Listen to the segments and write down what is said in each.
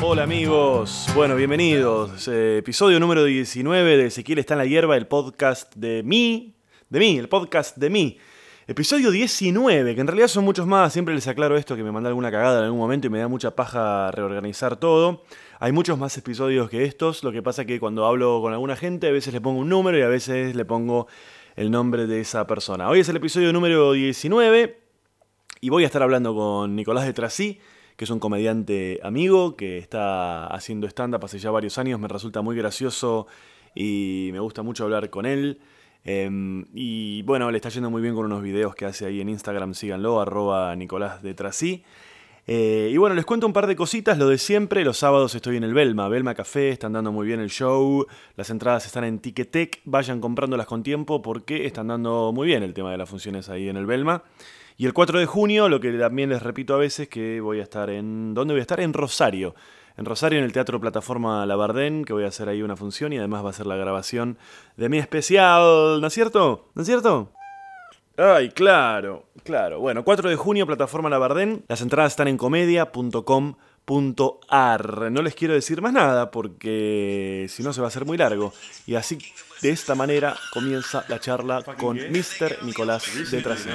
Hola amigos, bueno, bienvenidos. Eh, episodio número 19 de Ezequiel está en la hierba, el podcast de mí, de mí, el podcast de mí. Episodio 19, que en realidad son muchos más, siempre les aclaro esto, que me manda alguna cagada en algún momento y me da mucha paja reorganizar todo. Hay muchos más episodios que estos, lo que pasa que cuando hablo con alguna gente a veces le pongo un número y a veces le pongo el nombre de esa persona. Hoy es el episodio número 19 y voy a estar hablando con Nicolás de Trasí, que es un comediante amigo que está haciendo stand-up hace ya varios años, me resulta muy gracioso y me gusta mucho hablar con él. Em, y bueno, le está yendo muy bien con unos videos que hace ahí en Instagram, síganlo, arroba Nicolás de Trasí. Eh, y bueno, les cuento un par de cositas, lo de siempre, los sábados estoy en el Belma, Belma Café, están dando muy bien el show, las entradas están en Ticketek, vayan comprándolas con tiempo porque están dando muy bien el tema de las funciones ahí en el Belma. Y el 4 de junio, lo que también les repito a veces, que voy a estar en... ¿Dónde voy a estar? En Rosario. En Rosario, en el Teatro Plataforma Labardén, que voy a hacer ahí una función y además va a ser la grabación de mi especial, ¿no es cierto? ¿No es cierto? Ay, claro, claro. Bueno, 4 de junio, Plataforma Labardén. Las entradas están en comedia.com.ar. No les quiero decir más nada porque si no se va a hacer muy largo. Y así, de esta manera, comienza la charla con Mr. Nicolás de Trasí.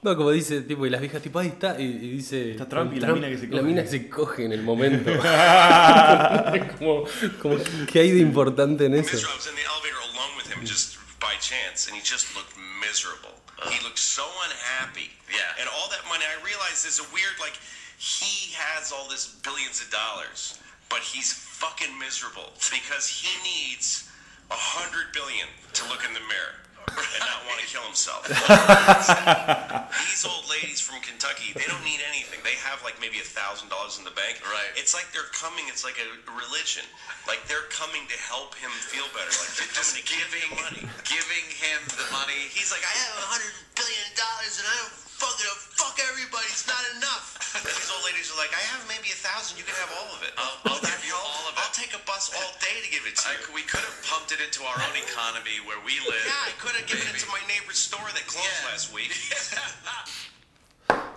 No, como dice, tipo, y las viejas, tipo, ahí está, y, y dice. Está Trump y la mina que se La mina se coge en el momento. como, como, ¿Qué hay de importante en eso? miserable. I was in the elevator alone with him just by chance, and he just looked miserable. He looked so unhappy. Yeah. And all that money, I realized there's a weird, like, he has all this billions of dollars, but he's fucking miserable because he needs a hundred billion to look in the mirror and not want to kill himself. These old ladies from Kentucky, they don't need anything. They have like maybe a thousand dollars in the bank. Right. It's like they're coming. It's like a religion. Like they're coming to help him feel better. Like they're to give him money. giving him the money. He's like, I have a hundred billion dollars and I don't fucking fuck everybody. It's not enough. These old ladies are like, I have maybe a thousand. You can have all of it. I'll- I'll give you all of it. I'll take a bus all day to give it to I, you. we could have pumped it into our own economy where we live. Yeah, I could have given it to my neighbor's store that closed Yeah. last week.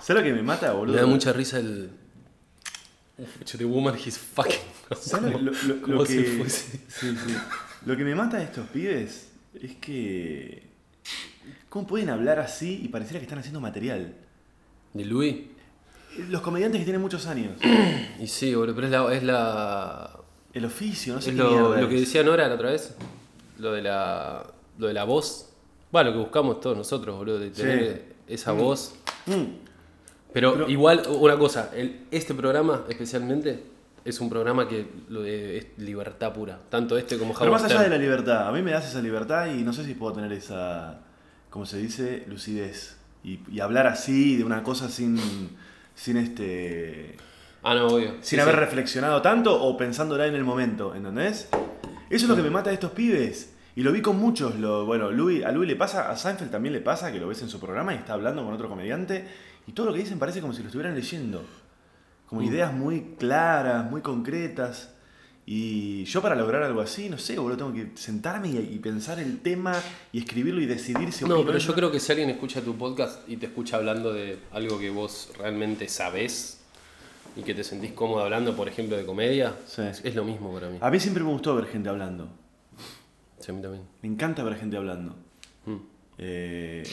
¿Sabes lo que me mata, boludo? Me da mucha risa el. To the woman he's fucking. ¿Sabes lo, lo- lo que, si fuese. sí, sí. Lo que me mata de estos pibes es que. ¿Cómo pueden hablar así y pareciera que están haciendo material? ¿De Louis? Los comediantes que tienen muchos años. Y sí, boludo, pero es la. Es, la, El oficio, no sé es qué lo, lo que decía Nora la otra vez. Lo de la. Lo de la voz. Bueno, lo que buscamos todos nosotros, boludo, de tener esa voz. Mm. Pero, Pero- igual, una cosa, el- este programa especialmente es un programa que lo de, es libertad pura. Tanto este como Pero Howard más allá de la libertad, a mí me das esa libertad y no sé si puedo tener esa, como se dice, lucidez. Y, y hablar así de una cosa sin, sin este, Ah, no, obvio. sin Sí, haber sí. reflexionado tanto o pensándola en el momento, ¿entendés? Eso es lo que me mata de estos pibes. Y lo vi con muchos. Lo, bueno, Louis, a Louis le pasa, a Seinfeld también le pasa, que lo ves en su programa y está hablando con otro comediante. Y todo lo que dicen parece como si lo estuvieran leyendo. Como ideas muy claras, muy concretas. Y yo para lograr algo así, no sé, boludo, tengo que sentarme y, y pensar el tema y escribirlo y decidir si No, pero yo creo que si alguien escucha tu podcast y te escucha hablando de algo que vos realmente sabés y que te sentís cómodo hablando, por ejemplo, de comedia, Sí. es, lo mismo para mí. A mí siempre me gustó ver gente hablando. Sí, a mí también. Me encanta ver gente hablando. Mm. Eh,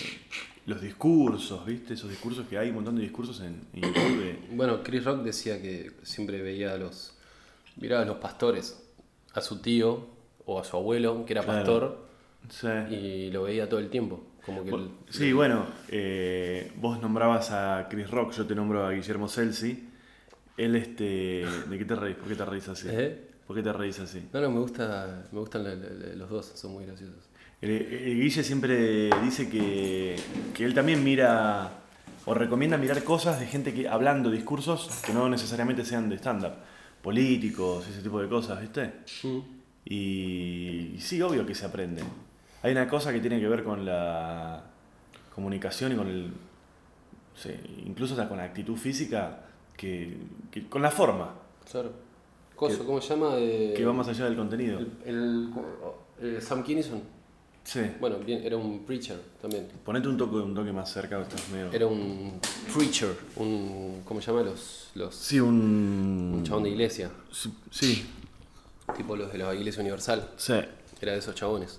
los discursos, ¿viste? Esos discursos que hay, un montón de discursos en, en YouTube. Bueno, Chris Rock decía que siempre veía a los, miraba a los pastores, a su tío o a su abuelo, que era Claro. pastor, Sí. y lo veía todo el tiempo. Como que el- Sí, bueno, eh, vos nombrabas a Chris Rock, yo te nombro a Guillermo Celsi. Él, este. ¿De qué te reís? ¿Por qué te reís así? ¿Eh? ¿Por qué te reís así? No, no, me gusta, me gustan la- la- la- los dos, son muy graciosos. El, el Guille siempre dice que, que él también mira o recomienda mirar cosas de gente que hablando discursos que no necesariamente sean de stand-up, políticos, ese tipo de cosas, ¿viste? Mm. Y, y sí, obvio que se aprende. Hay una cosa que tiene que ver con la comunicación y con el. sí, incluso hasta con la actitud física, que, que- con la forma, Claro. Que- ¿cómo se llama? Eh, que va más allá del contenido. El, el- eh, Sam Kinison. Sí. Bueno, bien, era un preacher también. Ponete un toque, un toque más cerca, estás medio... Era un preacher, un. ¿Cómo se llama? Los. los Sí, un... un chabón de iglesia. Sí, sí, Tipo los de la iglesia universal. sí. Era de esos chabones.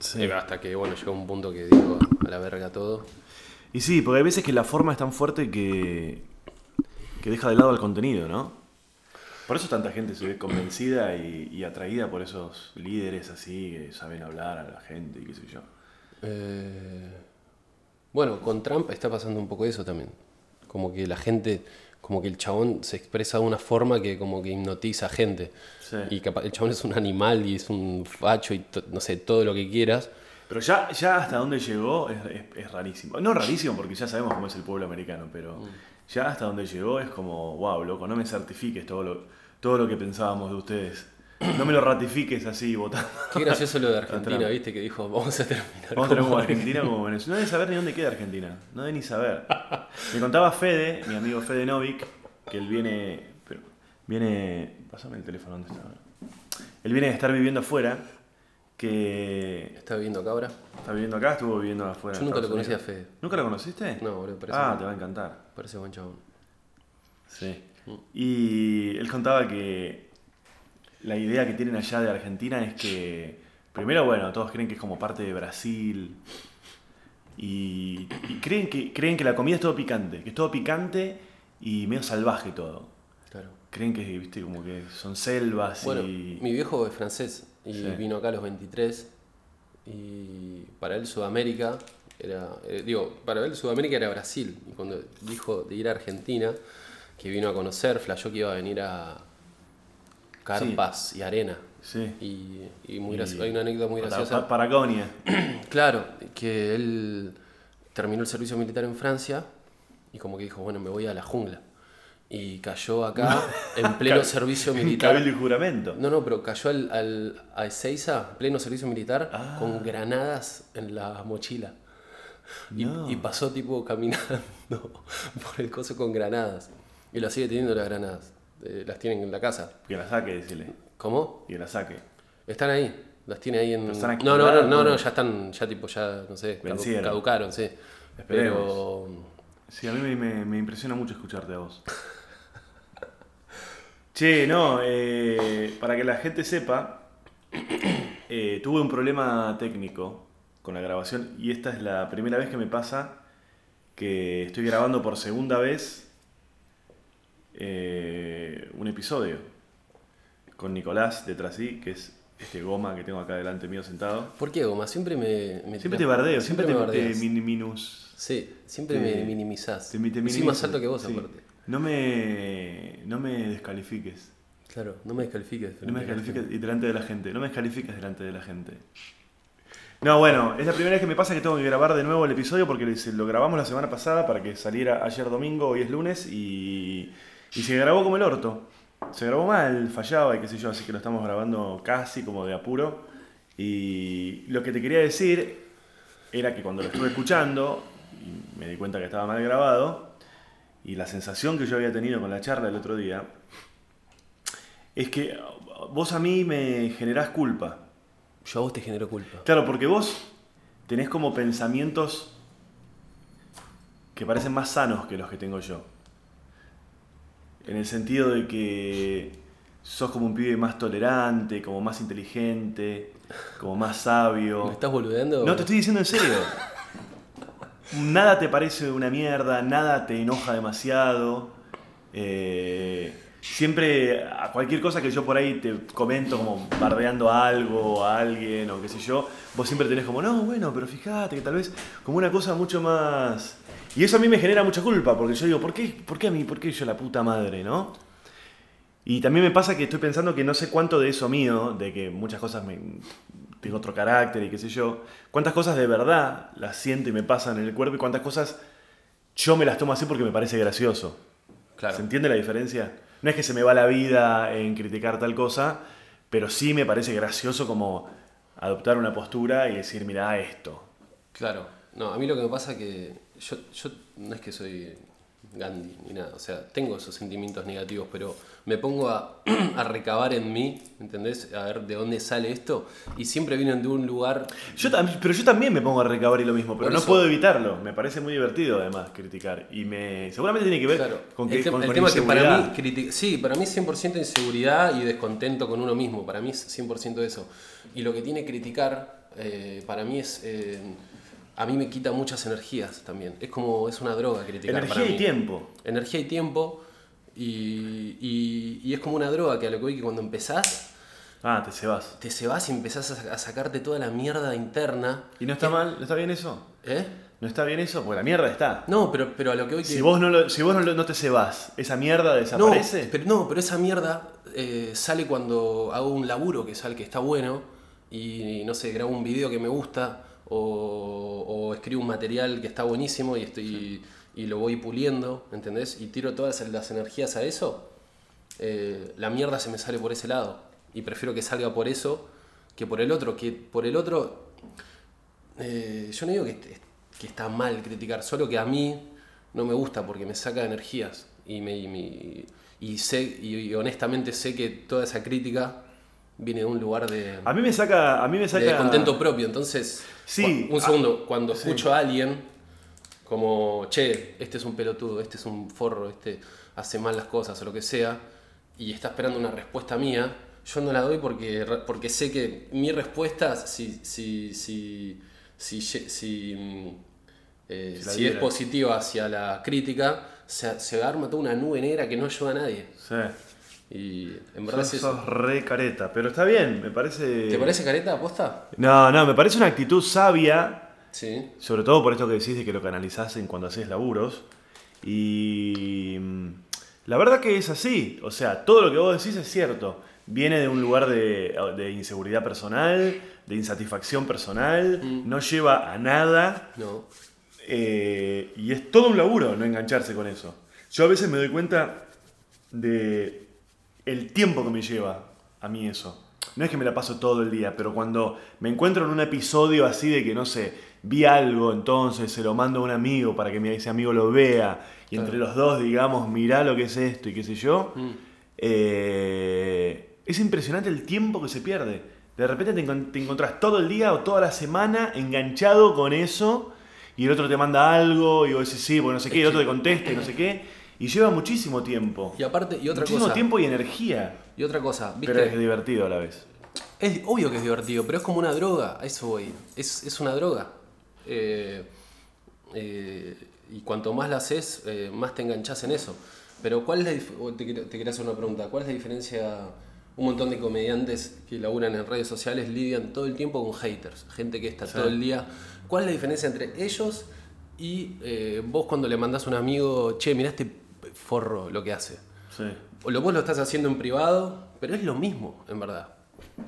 sí. Eh, Hasta que, bueno, llegó un punto que digo a la verga todo. Y sí, porque hay veces que la forma es tan fuerte que, que deja de lado el contenido, ¿no? Por eso tanta gente se ve convencida y, y atraída por esos líderes así que saben hablar a la gente y qué sé yo. Eh, bueno, con Trump está pasando un poco eso también. Como que la gente, como que el chabón se expresa de una forma que como que hipnotiza a gente. Sí. Y capaz, el chabón es un animal y es un facho y no sé, todo lo que quieras. Pero ya, ya hasta dónde llegó es, es- es rarísimo. No rarísimo porque ya sabemos cómo es el pueblo americano, pero ya hasta donde llegó es como, wow, loco, no me certifiques todo lo, todo lo que pensábamos de ustedes. No me lo ratifiques así votando. Qué gracioso lo de. Argentina, ¿viste? Que dijo, vamos a terminar. Vamos a tener como Argentina como Venezuela. No debe saber ni dónde queda Argentina. No debe ni saber. Me contaba Fede, mi amigo Fede Novik, que él viene. Pero, viene. Pásame el teléfono, ¿dónde está? Él viene de estar viviendo afuera. Que ¿Está viviendo acá ahora? está viviendo acá, estuvo viviendo afuera. Yo nunca lo conocí a. Fede. ¿Nunca lo conociste? No, boludo, parece Ah, te va a encantar. Parece buen chabón. Sí. Mm. Y él contaba que la idea que tienen allá de Argentina es que, primero, bueno, todos creen que es como parte de Brasil. Y, y creen, que, creen que la comida es todo picante, que es todo picante y medio salvaje todo. Claro. Creen que, viste, como que son selvas Bueno, y... mi viejo es francés y Sí. vino acá a los 23 y para él Sudamérica era, eh, digo, para él Sudamérica era Brasil y cuando dijo de ir a Argentina, que vino a conocer, flashó que iba a venir a Carpas y Arena. Sí. Y, y muy Y- gracioso, hay una anécdota muy graciosa. Pa- Patagonia. Claro, que él terminó el servicio militar en Francia y como que dijo, bueno, me voy a la jungla. Y cayó acá en pleno servicio militar. Cabildo y juramento. No, no, pero cayó al, al, a Ezeiza, pleno servicio militar, Ah. con granadas en la mochila. Y, No. y pasó tipo caminando por el coso con granadas. Y lo sigue teniendo las granadas. Eh, las tienen en la casa. Que la saque, decirle. ¿Cómo? Que la saque. Están ahí. Las tiene ahí en. Están No, no, no, no, no, ya están, ya tipo, ya, no sé, Vencieron. caducaron, sí. Pero. Sí, a mí me, me- me impresiona mucho escucharte a vos. che, no, eh, para que la gente sepa, eh, tuve un problema técnico con la grabación y esta es la primera vez que me pasa que estoy grabando por segunda vez eh, un episodio con Nicolás de Trasí, que es este goma que tengo acá delante mío sentado. ¿Por qué, Goma? Siempre me. me Siempre te bardeo, siempre, me te, te min- minus... Sí, siempre te- me minimizás. te- te Soy más alto que vos, sí. aparte. No me, no me descalifiques. Claro, no me descalifiques. No me descalifiques delante de la gente. No me descalifiques delante de la gente. No, bueno, es la primera vez que me pasa que tengo que grabar de nuevo el episodio porque lo grabamos la semana pasada para que saliera ayer domingo, hoy es lunes y, y se grabó como el orto. Se grabó mal, fallaba y qué sé yo, así que lo estamos grabando casi como de apuro. Y lo que te quería decir era que cuando lo estuve escuchando me di cuenta que estaba mal grabado y la sensación que yo había tenido con la charla el otro día es que vos a mí me generás culpa. Yo a vos te genero culpa. Claro, porque vos tenés como pensamientos que parecen más sanos que los que tengo yo. En el sentido de que sos como un pibe más tolerante, como más inteligente, como más sabio. ¿Me estás boludeando? No, te estoy diciendo en serio. Nada te parece una mierda, nada te enoja demasiado. Eh, siempre a cualquier cosa que yo por ahí te comento como bardeando algo a alguien o qué sé yo, vos siempre tenés como, no, bueno, pero fíjate que tal vez como una cosa mucho más... Y eso a mí me genera mucha culpa, porque yo digo, ¿por qué, por qué a mí, por qué yo la puta madre, no? Y también me pasa que estoy pensando que no sé cuánto de eso mío, de que muchas cosas me, tengo otro carácter y qué sé yo, cuántas cosas de verdad las siento y me pasan en el cuerpo y cuántas cosas yo me las tomo así porque me parece gracioso. Claro. ¿Se entiende la diferencia? No es que se me va la vida en criticar tal cosa, pero sí me parece gracioso como adoptar una postura y decir, mira esto. Claro. No, a mí lo que me pasa que yo, yo no es que soy Gandhi ni nada. O sea, tengo esos sentimientos negativos, pero me pongo a, a recabar en mí, ¿entendés? A ver de dónde sale esto. Y siempre vienen de un lugar. Yo pero yo también me pongo a recabar y lo mismo, pero Por no eso- puedo evitarlo. Me parece muy divertido además criticar. Y me seguramente tiene que ver Claro. con que el, te- con, el con tema es que para mí, criti- sí, para mí es 100% inseguridad y descontento con uno mismo. Para mí es 100% eso. Y lo que tiene criticar, eh, para mí es. eh, a mí me quita muchas energías también. Es como. Es una droga criticar. Energía para y mí. tiempo. Energía y tiempo. Y, y- y es como una droga que a lo que voy que cuando empezás, Ah, te se vas. te se vas y empezás a, a sacarte toda la mierda interna. ¿Y no está mal? ¿No está bien eso? ¿Eh? ¿No está bien eso? Porque la mierda está. No, pero, pero a lo que voy que. Si vos no, lo- si vos no, lo- no te cebás, ¿esa mierda No, desaparece? pero, no, pero esa mierda eh, sale cuando hago un laburo que sale que está bueno y no sé, grabo un video que me gusta o, o escribo un material que está buenísimo y estoy y lo voy puliendo, ¿entendés? Y tiro todas las energías a eso. eh, la mierda se me sale por ese lado y prefiero que salga por eso que por el otro, que por el otro eh, yo no digo que, que está mal criticar, solo que a mí no me gusta porque me saca energías y, me, y, me- y sé y, honestamente sé que toda esa crítica viene de un lugar de, A mí me saca. A mí me de saca. descontento propio. Entonces, Sí, un segundo, cuando escucho a alguien como, che, este es un pelotudo, este es un forro, este hace mal las cosas o lo que sea, y está esperando una respuesta mía, yo no la doy porque, porque sé que mi respuesta, si, si, si, si, si, mm, eh, Si es positiva hacia la crítica, se, se arma toda una nube negra que no ayuda a nadie. Sí. Y en verdad Sos, es sos re careta. Pero está bien, me parece. ¿Te parece careta aposta? No, no, me parece una actitud sabia. Sí. Sobre todo por esto que decís de que lo canalizás en cuando haces laburos. Y mm, la verdad que es así. O sea, todo lo que vos decís es cierto. Viene de un lugar de, de inseguridad personal, de insatisfacción personal, Mm. no lleva a nada. No. eh, y es todo un laburo no engancharse con eso. Yo a veces me doy cuenta de el tiempo que me lleva a mí eso. No es que me la paso todo el día, pero cuando me encuentro en un episodio así de que, no sé, vi algo, entonces se lo mando a un amigo para que mi- ese amigo lo vea, y entre los dos digamos, mirá lo que es esto y qué sé yo, Mm. eh, es impresionante el tiempo que se pierde. De repente te, te encontrás todo el día o toda la semana enganchado con eso y el otro te manda algo y vos decís sí, porque no sé qué, y el otro te contesta y no sé qué. Y lleva muchísimo tiempo. Y aparte, y otra muchísimo cosa. tiempo y energía. Y otra cosa, ¿viste? Pero es divertido a la vez. Es obvio que es divertido, pero es como una droga, a eso voy. Es, es una droga. Eh, eh, y cuanto más la haces, eh, más te enganchas en eso. Pero ¿cuál es la te, te quería hacer una pregunta. ¿Cuál es la diferencia? Un montón de comediantes que laburan en redes sociales lidian todo el tiempo con haters. Gente que está todo el día. ¿Cuál es la diferencia entre ellos y vos cuando le mandás a un amigo, che, mirá este forro lo que hace? Sí. O lo vos lo estás haciendo en privado, pero es lo mismo, en verdad.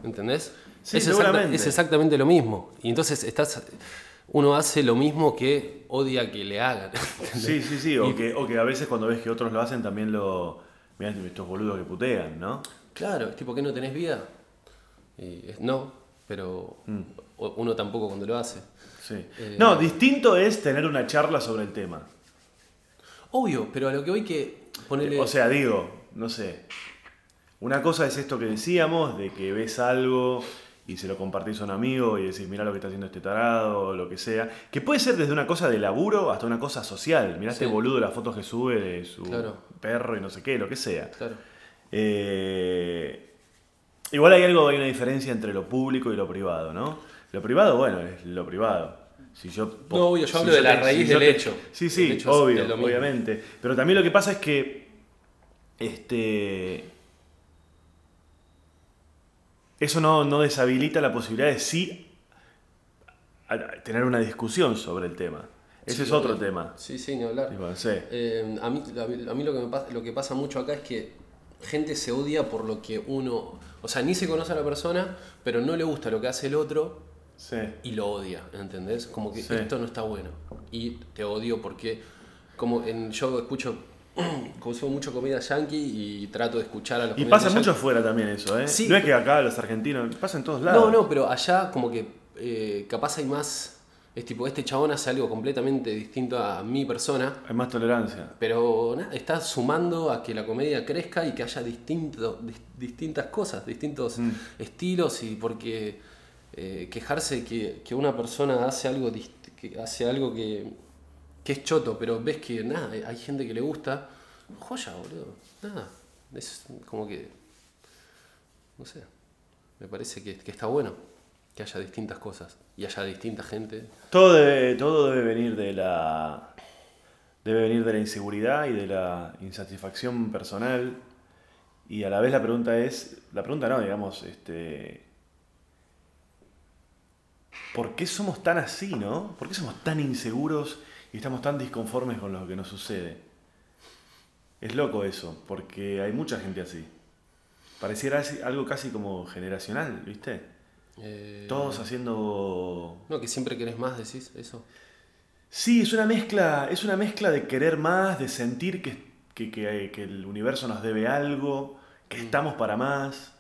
¿Entendés? Sí, es, exacta- seguramente. es exactamente lo mismo. Y entonces estás. Uno hace lo mismo que odia que le hagan. Sí, sí, sí. O que, o que a veces cuando ves que otros lo hacen también lo... Mirá estos boludos que putean, ¿no? Claro, es tipo que no tenés vida. Y es- no, pero o- uno tampoco cuando lo hace. Sí. Eh, No, distinto es tener una charla sobre el tema. Obvio, pero a lo que voy que ponerle. O sea, digo, no sé. Una cosa es esto que decíamos, de que ves algo y se lo compartís a un amigo y decís, mirá lo que está haciendo este tarado, o lo que sea. Que puede ser desde una cosa de laburo hasta una cosa social. Mirá este boludo las fotos que sube de su Claro. perro y no sé qué, lo que sea. Claro. Eh, igual hay algo, hay una diferencia entre lo público y lo privado, ¿no? Lo privado, bueno, es lo privado. Si yo, No, obvio, yo hablo de la raíz del hecho. Sí, sí, hecho obvio, obviamente. Pero también lo que pasa es que este eso no, no deshabilita la posibilidad de sí tener una discusión sobre el tema. Ese Sí, es otro tema. Sí, sí, ni hablar. Sé. Eh, a mí, a mí- lo, que me pasa, lo que pasa mucho acá es que gente se odia por lo que uno. O sea, ni se conoce a la persona, pero no le gusta lo que hace el otro Sí. y lo odia, ¿entendés? Como que Sí. esto no está bueno. Y te odio porque. Como en, yo escucho. Consumo mucho comida yankee y trato de escuchar a los Y pasa mucho afuera también eso, ¿eh? Sí. No es que acá los argentinos, pasa en todos lados. No, no, pero allá como que eh, capaz hay más Es tipo, este chabón hace algo completamente distinto a mi persona, Hay más tolerancia. pero nada, está sumando a que la comedia crezca y que haya distinto, dis- distintas cosas, distintos Mm. estilos y porque eh, quejarse que, que una persona hace algo, que hace algo que, que es choto, pero ves que nada, hay gente que le gusta, joya, boludo, nada, es como que, no sé, me parece que, que está bueno que haya distintas cosas y haya distinta gente. Todo debe, todo debe venir de la. Debe venir de la inseguridad y de la insatisfacción personal. Y a la vez la pregunta es. La pregunta no, digamos, este. ¿Por qué somos tan así, no? ¿Por qué somos tan inseguros y estamos tan disconformes con lo que nos sucede? Es loco eso, porque hay mucha gente así. Pareciera algo casi como generacional, ¿viste? Eh, Todos haciendo No, que siempre querés más, decís eso. Sí, es una mezcla, es una mezcla de querer más, de sentir que, que- que- que el universo nos debe algo, que estamos para más,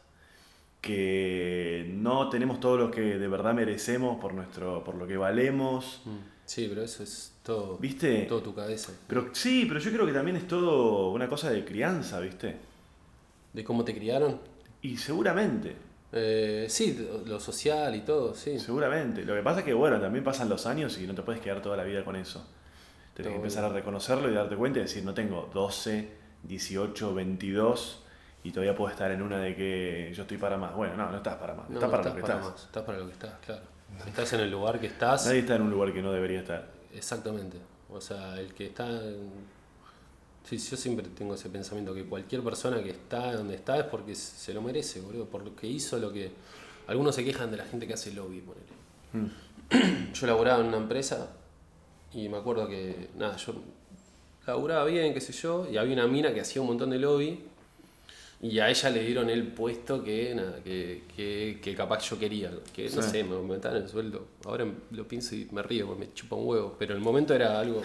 que no tenemos todo lo que de verdad merecemos por nuestro, por lo que valemos. Mm. Sí, pero eso es todo. ¿Viste? Todo tu cabeza. Pero sí, pero yo creo que también es todo una cosa de crianza, ¿viste? De cómo te criaron. Y seguramente, Eh, sí, lo social y todo, sí. seguramente. Lo que pasa es que, bueno, también pasan los años y no te puedes quedar toda la vida con eso. Tienes que empezar a reconocerlo y darte cuenta y decir, no tengo 12, 18, 22 y todavía puedo estar en una de que yo estoy para más. Bueno, no, no estás para más. No, estás para estás lo que para estás. más. Estás para lo que estás, claro. Estás en el lugar que estás. Nadie está en un lugar que no debería estar. Exactamente. O sea, el que está. en- Sí, yo siempre tengo ese pensamiento que cualquier persona que está donde está es porque se lo merece, boludo. Por lo que hizo, lo que. Algunos se quejan de la gente que hace lobby, ponele. Mm. Yo laburaba en una empresa y me acuerdo que. Nada, yo laburaba bien, qué sé yo, y había una mina que hacía un montón de lobby. Y a ella le dieron el puesto que, nada, que, que, que capaz yo quería. Que no Sí. sé, me aumentaron el sueldo. Ahora lo pienso y me río, porque me chupa un huevo. Pero en el momento era algo.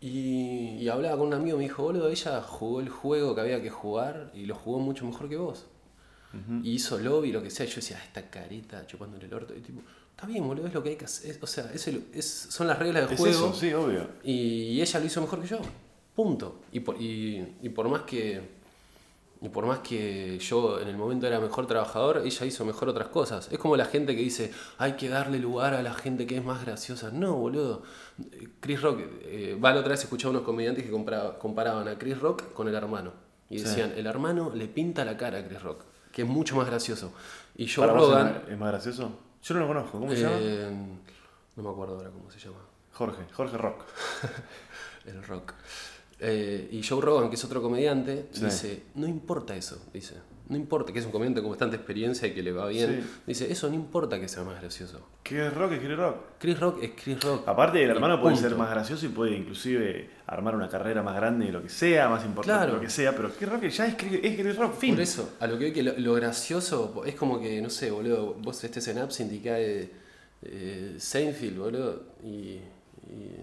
Y, y hablaba con un amigo, me dijo, boludo, ella jugó el juego que había que jugar y lo jugó mucho mejor que vos. Y hizo lobby, lo que sea. Yo decía, "Ah, esta careta chupándole el orto. Y tipo, está bien, boludo, es lo que hay que hacer. O sea, es el- es- son las reglas del Es juego. eso, sí, obvio. Y ella lo hizo mejor que yo. Punto. Y por, y, y por más que. Y por más que yo en el momento era mejor trabajador, ella hizo mejor otras cosas. Es como la gente que dice, hay que darle lugar a la gente que es más graciosa. No, boludo. Chris Rock, eh, va la otra vez escuchaba unos comediantes que compara- comparaban a Chris Rock con el hermano. Y Sí. decían, el hermano le pinta la cara a Chris Rock, que es mucho más gracioso. Y Joe ¿Para vos es Rogan... más- es más gracioso? Yo no lo conozco. ¿Cómo se llama? eh, no me acuerdo ahora cómo se llama. Jorge, Jorge Rock. El rock. Eh, y Joe Rogan, que es otro comediante, Sí. dice, no importa eso, dice. No importa, que es un comediante con bastante experiencia y que le va bien. Sí. Dice, eso no importa que sea más gracioso. ¿Qué es Rock? Es Chris Rock. Chris Rock es Chris Rock. Aparte, el hermano puede ser más gracioso y puede inclusive armar una carrera más grande de lo que sea, más importante Claro. lo que sea, pero Chris Rock ya es Chris, es Chris Rock, fin. Por eso, a lo que veo que lo, lo gracioso es como que, no sé, boludo, vos estés en Absinthe y cae eh, Seinfeld, boludo, y, y,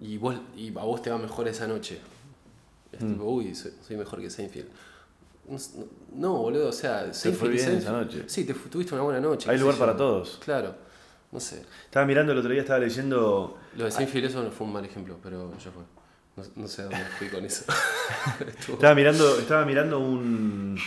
y vos, y a vos te va mejor esa noche. Es Mm. tipo, uy, soy, soy mejor que Seinfeld. No, boludo, o sea, Seinfeld fue bien Seinfeld- esa noche. Sí, te tuviste una buena noche. Hay lugar para todos. Claro, no sé. Estaba mirando el otro día, estaba leyendo. Lo de Seinfeld eso no fue un mal ejemplo, pero ya fue. No, no sé a dónde fui con eso. Estaba mirando, estaba mirando un,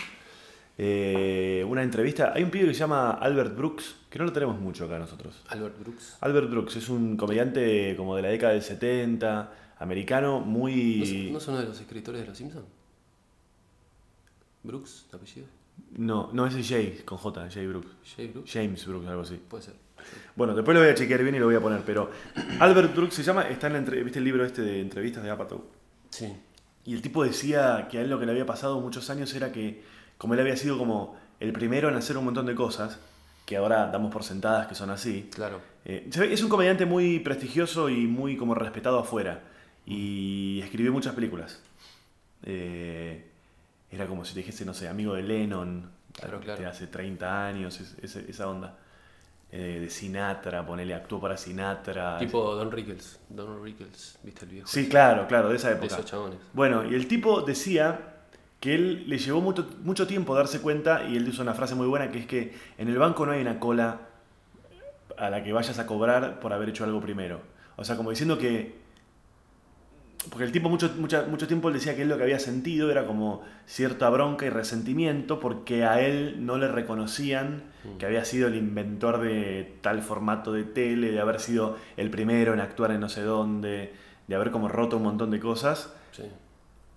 eh, una entrevista. Hay un pibe que se llama Albert Brooks, que no lo tenemos mucho acá nosotros. Albert Brooks. Albert Brooks es un comediante como de la década del 70, americano, ¿No, muy... ¿No es uno de los escritores de Los Simpsons? ¿Brooks, de apellido? No, no, ese es Jay, con J, Jay Brooks. Jay Brooks. James Brooks, algo así. Puede ser. Bueno, después lo voy a chequear bien y lo voy a poner, pero Albert Brooks se llama, está en la entre- ¿viste el libro este de entrevistas de Apatow? Sí. Y el tipo decía que a él lo que le había pasado muchos años era que, como él había sido como el primero en hacer un montón de cosas, que ahora damos por sentadas que son así, Claro. eh, es un comediante muy prestigioso y muy como respetado afuera. Y escribió muchas películas. Eh, era como si te dijese, no sé, amigo de Lennon, Claro, de claro. hace 30 años, es- esa onda. Eh, de Sinatra, ponele, actuó para Sinatra. Tipo Don Rickles. Don Rickles, ¿viste el viejo? Sí, claro, claro, de esa De época. esos chabones. Bueno, y el tipo decía que él le llevó mucho, mucho tiempo darse cuenta, y él hizo una frase muy buena, que es que en el banco no hay una cola a la que vayas a cobrar por haber hecho algo primero. O sea, como diciendo que porque el tipo mucho, mucha- mucho tiempo él decía que él lo que había sentido era como cierta bronca y resentimiento porque a él no le reconocían que había sido el inventor de tal formato de tele, de haber sido el primero en actuar en no sé dónde, de haber como roto un montón de cosas. Sí.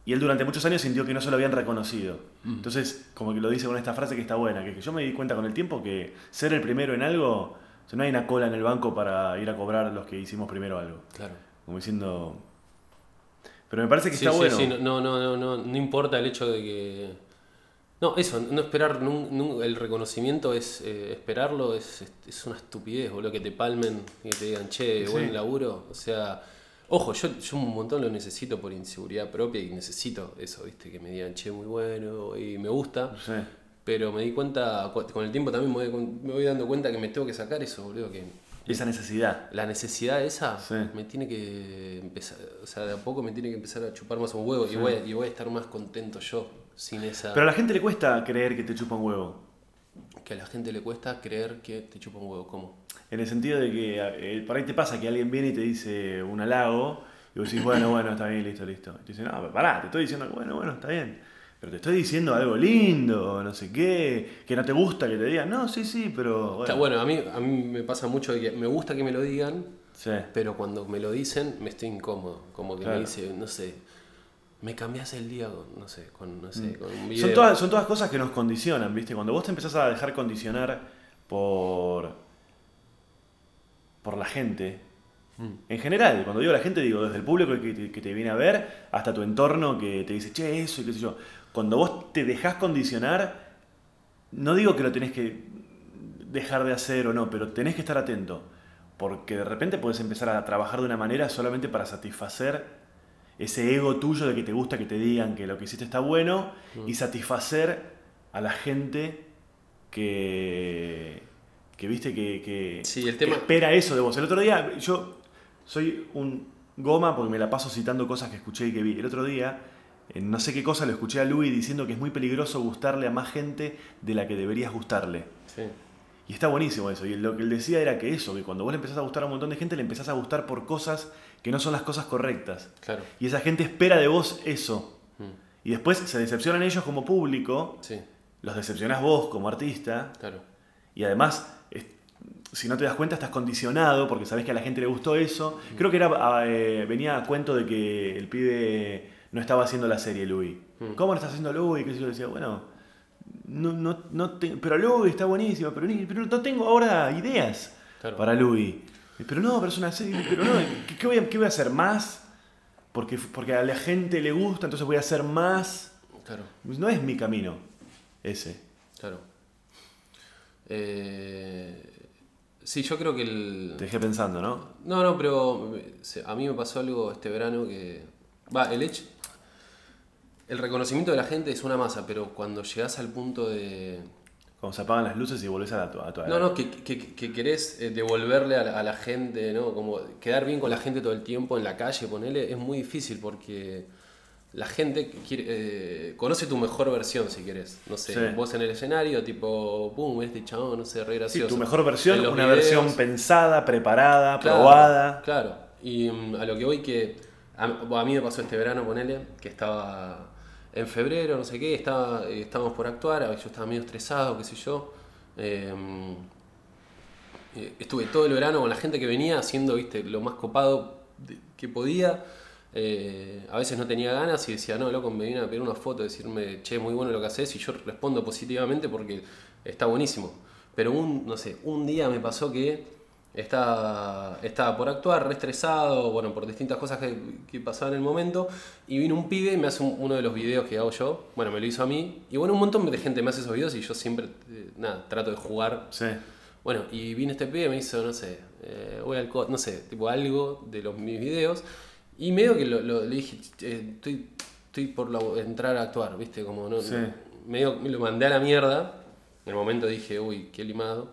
Y él durante muchos años sintió que no se lo habían reconocido. Entonces, como que lo dice con esta frase que está buena, que, que yo me di cuenta con el tiempo que ser el primero en algo, o sea, no hay una cola en el banco para ir a cobrar los que hicimos primero algo. Claro. Como diciendo... Pero me parece que Sí, está sí, bueno. sí, no, no, no, no, no importa el hecho de que. No, eso, no esperar nun- el reconocimiento es eh, esperarlo, es, es- es una estupidez, boludo, que te palmen y que te digan, che, Sí. buen laburo. O sea, ojo, yo, yo un montón lo necesito por inseguridad propia y necesito eso, viste, que me digan, che, muy bueno y me gusta. Sí. Pero me di cuenta, cu- con el tiempo también me voy, me voy dando cuenta que me tengo que sacar eso, boludo, que Esa necesidad. la necesidad esa Sí. me tiene que empezar, o sea, de a poco me tiene que empezar a chupar más un huevo y, voy, y voy a estar más contento yo sin esa... Pero a la gente le cuesta creer que te chupa un huevo. Que a la gente le cuesta creer que te chupa un huevo, ¿cómo? En el sentido de que eh, por ahí te pasa que alguien viene y te dice un halago y vos decís, bueno, bueno, está bien, listo, listo. Y te dicen, no, pero pará, te estoy diciendo, bueno, bueno, está bien. Pero te estoy diciendo algo lindo, no sé qué, que no te gusta que te digan, no, sí, sí, pero Está bueno. Bueno, a mí, a mí me pasa mucho de que me gusta que me lo digan, Sí. pero cuando me lo dicen me estoy incómodo. Como que Claro. me dice, no sé, me cambias el día, no sé, con, no sé, con un video. Mm. Son todas, son todas cosas que nos condicionan, ¿viste? Cuando vos te empezás a dejar condicionar por, por la gente, en general, cuando digo la gente, digo desde el público que te, que te viene a ver hasta tu entorno que te dice, che, eso y qué sé yo. Cuando vos te dejás condicionar, no digo que lo tenés que dejar de hacer o no, pero tenés que estar atento. Porque de repente podés empezar a trabajar de una manera solamente para satisfacer ese ego tuyo de que te gusta que te digan que lo que hiciste está bueno y satisfacer a la gente que, que viste que, que- Sí, el que espera eso de vos. El otro día, yo soy un goma porque me la paso citando cosas que escuché y que vi. El otro día, en no sé qué cosa, lo escuché a Louis diciendo que es muy peligroso gustarle a más gente de la que deberías gustarle. Sí, Y está buenísimo eso. Y lo que él decía era que eso, que cuando vos le empezás a gustar a un montón de gente, le empezás a gustar por cosas que no son las cosas correctas. claro. Y esa gente espera de vos eso. Mm, Y después se decepcionan ellos como público, Sí, los decepcionás vos como artista, claro. Y además, si no te das cuenta, estás condicionado porque sabés que a la gente le gustó eso. Creo que era ah, eh, venía a cuento de que el pibe no estaba haciendo la serie Louis. ¿Cómo no estás haciendo Louis? Que yo decía, bueno, no, no, no te- pero Louis está buenísimo, pero, ni- pero no tengo ahora ideas Claro. para Louis. Pero no, pero es una serie, pero no, ¿qué, qué voy, a, qué voy a hacer más? Porque, porque a la gente le gusta, entonces voy a hacer más. Claro, No es mi camino ese. claro. Eh, sí, yo creo que el... Te dejé pensando, ¿no? No, no, pero a mí me pasó algo este verano que... Va, el hecho... El reconocimiento de la gente es una masa, pero cuando llegas al punto de... Cuando se apagan las luces y volvés a, la, tu- a tu No, no, que, que- que querés eh, devolverle a la, a la gente, ¿no? Como quedar bien con la gente todo el tiempo en la calle, ponele, es muy difícil porque la gente quiere, eh, conoce tu mejor versión, si querés. No sé, Sí. vos en el escenario, tipo, pum, este chabón, no sé, re Sí, gracioso. tu mejor versión, una videos, versión pensada, preparada, Claro, probada. Claro, y mm, a lo que voy que a, mí me pasó este verano, ponele, que estaba en febrero, no sé qué, estaba, eh, estábamos por actuar, yo estaba medio estresado, qué sé yo. eh, eh, estuve todo el verano con la gente que venía haciendo, viste, lo más copado que podía. Eh, a veces no tenía ganas y decía, no, loco, me viene a pedir una foto, decirme, che, muy bueno lo que haces, y yo respondo positivamente porque está buenísimo. Pero un, no sé, un día me pasó que estaba, estaba por actuar, re estresado, bueno, por distintas cosas que, que pasaban en el momento, y vino un pibe y me hace un- uno de los videos que hago yo, bueno, me lo hizo a mí, y bueno, un montón de gente me hace esos videos y yo siempre, eh, nada, trato de jugar Sí. bueno, y vino este pibe y me hizo, no sé, eh, voy al no sé, tipo algo de los, mis videos. Y medio que lo, lo- le dije, eh, estoy, estoy por la- entrar a actuar, ¿viste? Como no. Sí. Medio me lo mandé a la mierda. En el momento dije, uy, qué limado.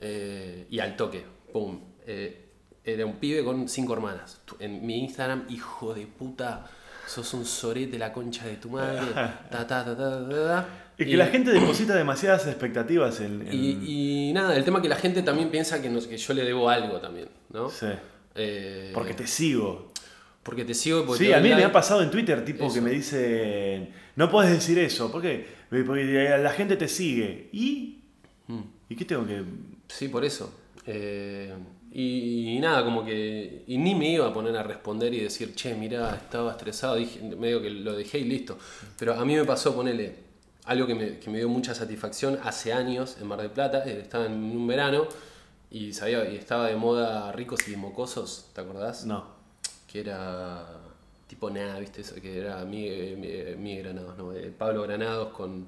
Eh, y al toque, pum. eh, era un pibe con cinco hermanas. En mi Instagram, hijo de puta. sos un sorete la concha de tu madre, ta, ta, ta, ta, ta, ta. Es que la gente deposita demasiadas expectativas en. en- Y, y nada, el tema es que la gente también piensa que, nos- que yo le debo algo también, ¿no? Sí. Eh, Porque te sigo. Porque te sigo. Porque Sí, te a mí me ha pasado en Twitter, tipo, Eso. que me dicen, no puedes decir eso, ¿por qué? Porque la gente te sigue. ¿Y? Mm. ¿Y qué tengo que...? Sí, por eso. Eh, y, y nada, como que. Y ni me iba a poner a responder y decir, che, mirá, estaba estresado. Dije, medio que lo dejé y listo. Pero a mí me pasó, ponele, algo que me, que me dio mucha satisfacción hace años en Mar del Plata. eh, Estaba en un verano y, sabía, y estaba de moda ricos y mocosos, ¿te acordás? No. Que era. Tipo nada, ¿viste? Eso, que era mi, mi, mi Granados, ¿no? Eh, Pablo Granados con.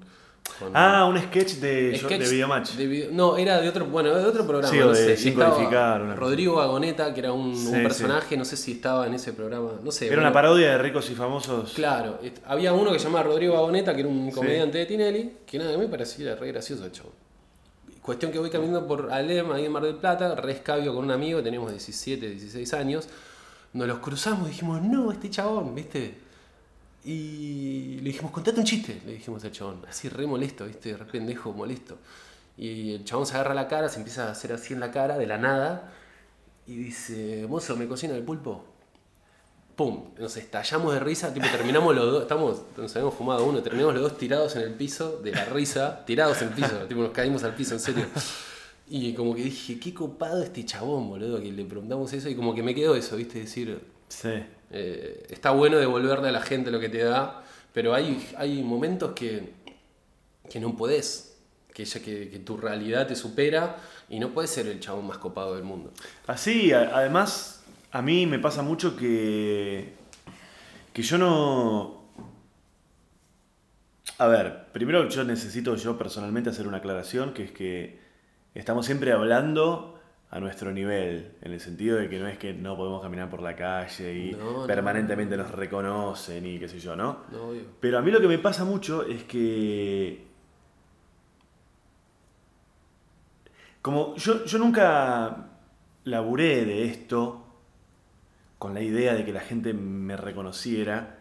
con Ah, un sketch de, Sketch de Videomatch. de video- no, era de otro, bueno, de otro programa. Sí, no de sé, Sin Codificar, una. Rodrigo Vagoneta, que era un, un Sí, personaje, no sé si estaba en ese programa, no sé. Era bueno, una parodia de ricos y famosos. Claro, había uno que se llamaba Rodrigo Vagoneta, que era un comediante de Tinelli, que nada, a mí me parecía re gracioso el chavo. Cuestión que voy caminando por Alem, ahí en Mar del Plata, re escabio con un amigo, teníamos 17, 16 años, nos los cruzamos y dijimos, no, este chabón, ¿viste? Y le dijimos, contate un chiste, le dijimos al chabón, así re molesto, ¿viste? Re pendejo, molesto. Y el chabón se agarra la cara, se empieza a hacer así en la cara, de la nada, y dice, mozo, ¿me cocina el pulpo? ¡Pum! Nos estallamos de risa, tipo terminamos los dos, estamos, nos habíamos fumado uno, terminamos los dos tirados en el piso de la risa, tirados en el piso, tipo nos caímos al piso, en serio. Y como que dije, qué copado este chabón, boludo, que le preguntamos eso y como que me quedó eso, ¿viste? Decir, Sí. eh, está bueno devolverle a la gente lo que te da, pero hay, hay momentos que, que no podés, que, ya que, que tu realidad te supera y no puedes ser el chabón más copado del mundo. Así, a- además, a mí me pasa mucho que. que yo no. A ver, primero yo necesito yo personalmente hacer una aclaración, que es que estamos siempre hablando a nuestro nivel, en el sentido de que no es que no podemos caminar por la calle y No, no. permanentemente nos reconocen y qué sé yo, ¿no? No, obvio. Pero a mí lo que me pasa mucho es que. Como yo, yo nunca laburé de esto con la idea de que la gente me reconociera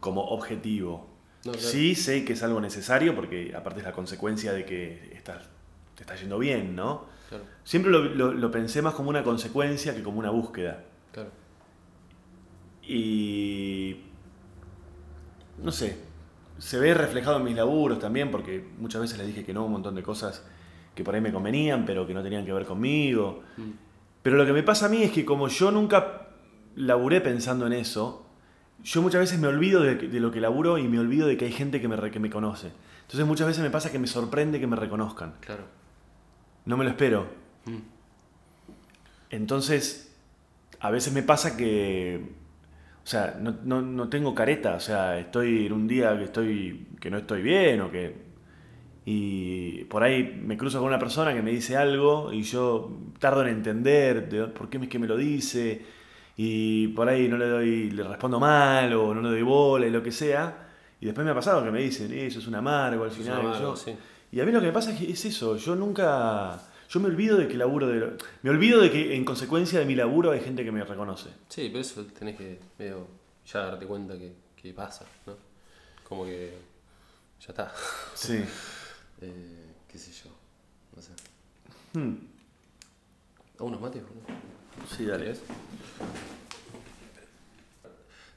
como objetivo. No, claro. Sí sé que es algo necesario porque aparte es la consecuencia de que estás, te está yendo bien, ¿no? Claro, Siempre lo, lo- lo pensé más como una consecuencia que como una búsqueda. claro. Y. No sé. Se ve reflejado en mis laburos también, porque muchas veces les dije que no un montón de cosas que por ahí me convenían, pero que no tenían que ver conmigo. Pero lo que me pasa a mí es que como yo nunca laburé pensando en eso, yo muchas veces me olvido de, de lo que laburo y me olvido de que hay gente que me, que me conoce. Entonces muchas veces me pasa que me sorprende que me reconozcan. Claro. No me lo espero. Mm. Entonces, a veces me pasa que, o sea, no, no- no tengo careta, o sea, estoy en un día que estoy, que no estoy bien o que... Y por ahí me cruzo con una persona que me dice algo y yo tardo en entender de por qué es que me lo dice y por ahí no le doy, le respondo mal o no le doy bola y lo que sea. Y después me ha pasado que me dicen, "Eh, eso es un amargo al es final. amargo, yo- sí. Y a mí lo que me pasa es que es eso, yo nunca... Yo me olvido de que laburo de... lo- Me olvido de que en consecuencia de mi laburo hay gente que me reconoce. Sí, pero eso tenés que medio ya darte cuenta que, que pasa, ¿no? Como que ya está. Sí. Eh, qué sé yo. No sé. Hmm. ¿A unos mates, boludo? Sí, dale.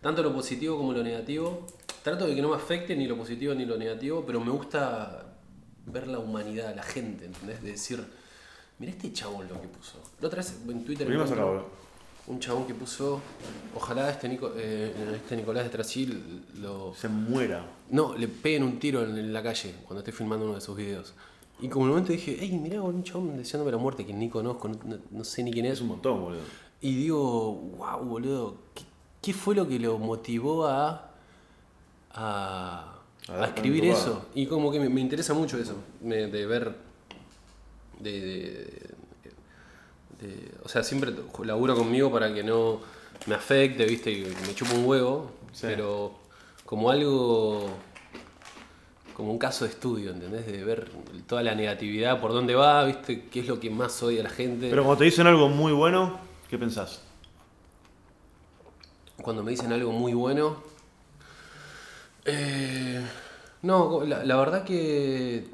Tanto lo positivo como lo negativo. Trato de que no me afecte ni lo positivo ni lo negativo, pero me gusta ver la humanidad, la gente, ¿entendés? De decir, mira este chabón lo que puso. La otra vez en Twitter boludo. un chabón que puso, ojalá este, Nico- eh, este Nicolás de Trasil lo, Se muera. no, le peguen un tiro en la calle cuando estoy filmando uno de sus videos. Y como en un momento dije, hey, mirá, un chabón deseándome la muerte que ni conozco, no, no- no sé ni quién es. Es un montón, boludo. Y digo, wow, boludo, ¿qué, qué fue lo que lo motivó a, a, A escribir eso? Y como que me, me interesa mucho eso, me- de ver, de, de- de- o sea, siempre laburo conmigo para que no me afecte, viste, y me chupo un huevo, Sí. pero como algo, como un caso de estudio, ¿entendés? De ver toda la negatividad, por dónde va, viste, qué es lo que más odia la gente. Pero cuando te dicen algo muy bueno, ¿qué pensás? Cuando me dicen algo muy bueno, Eh, no, la, verdad que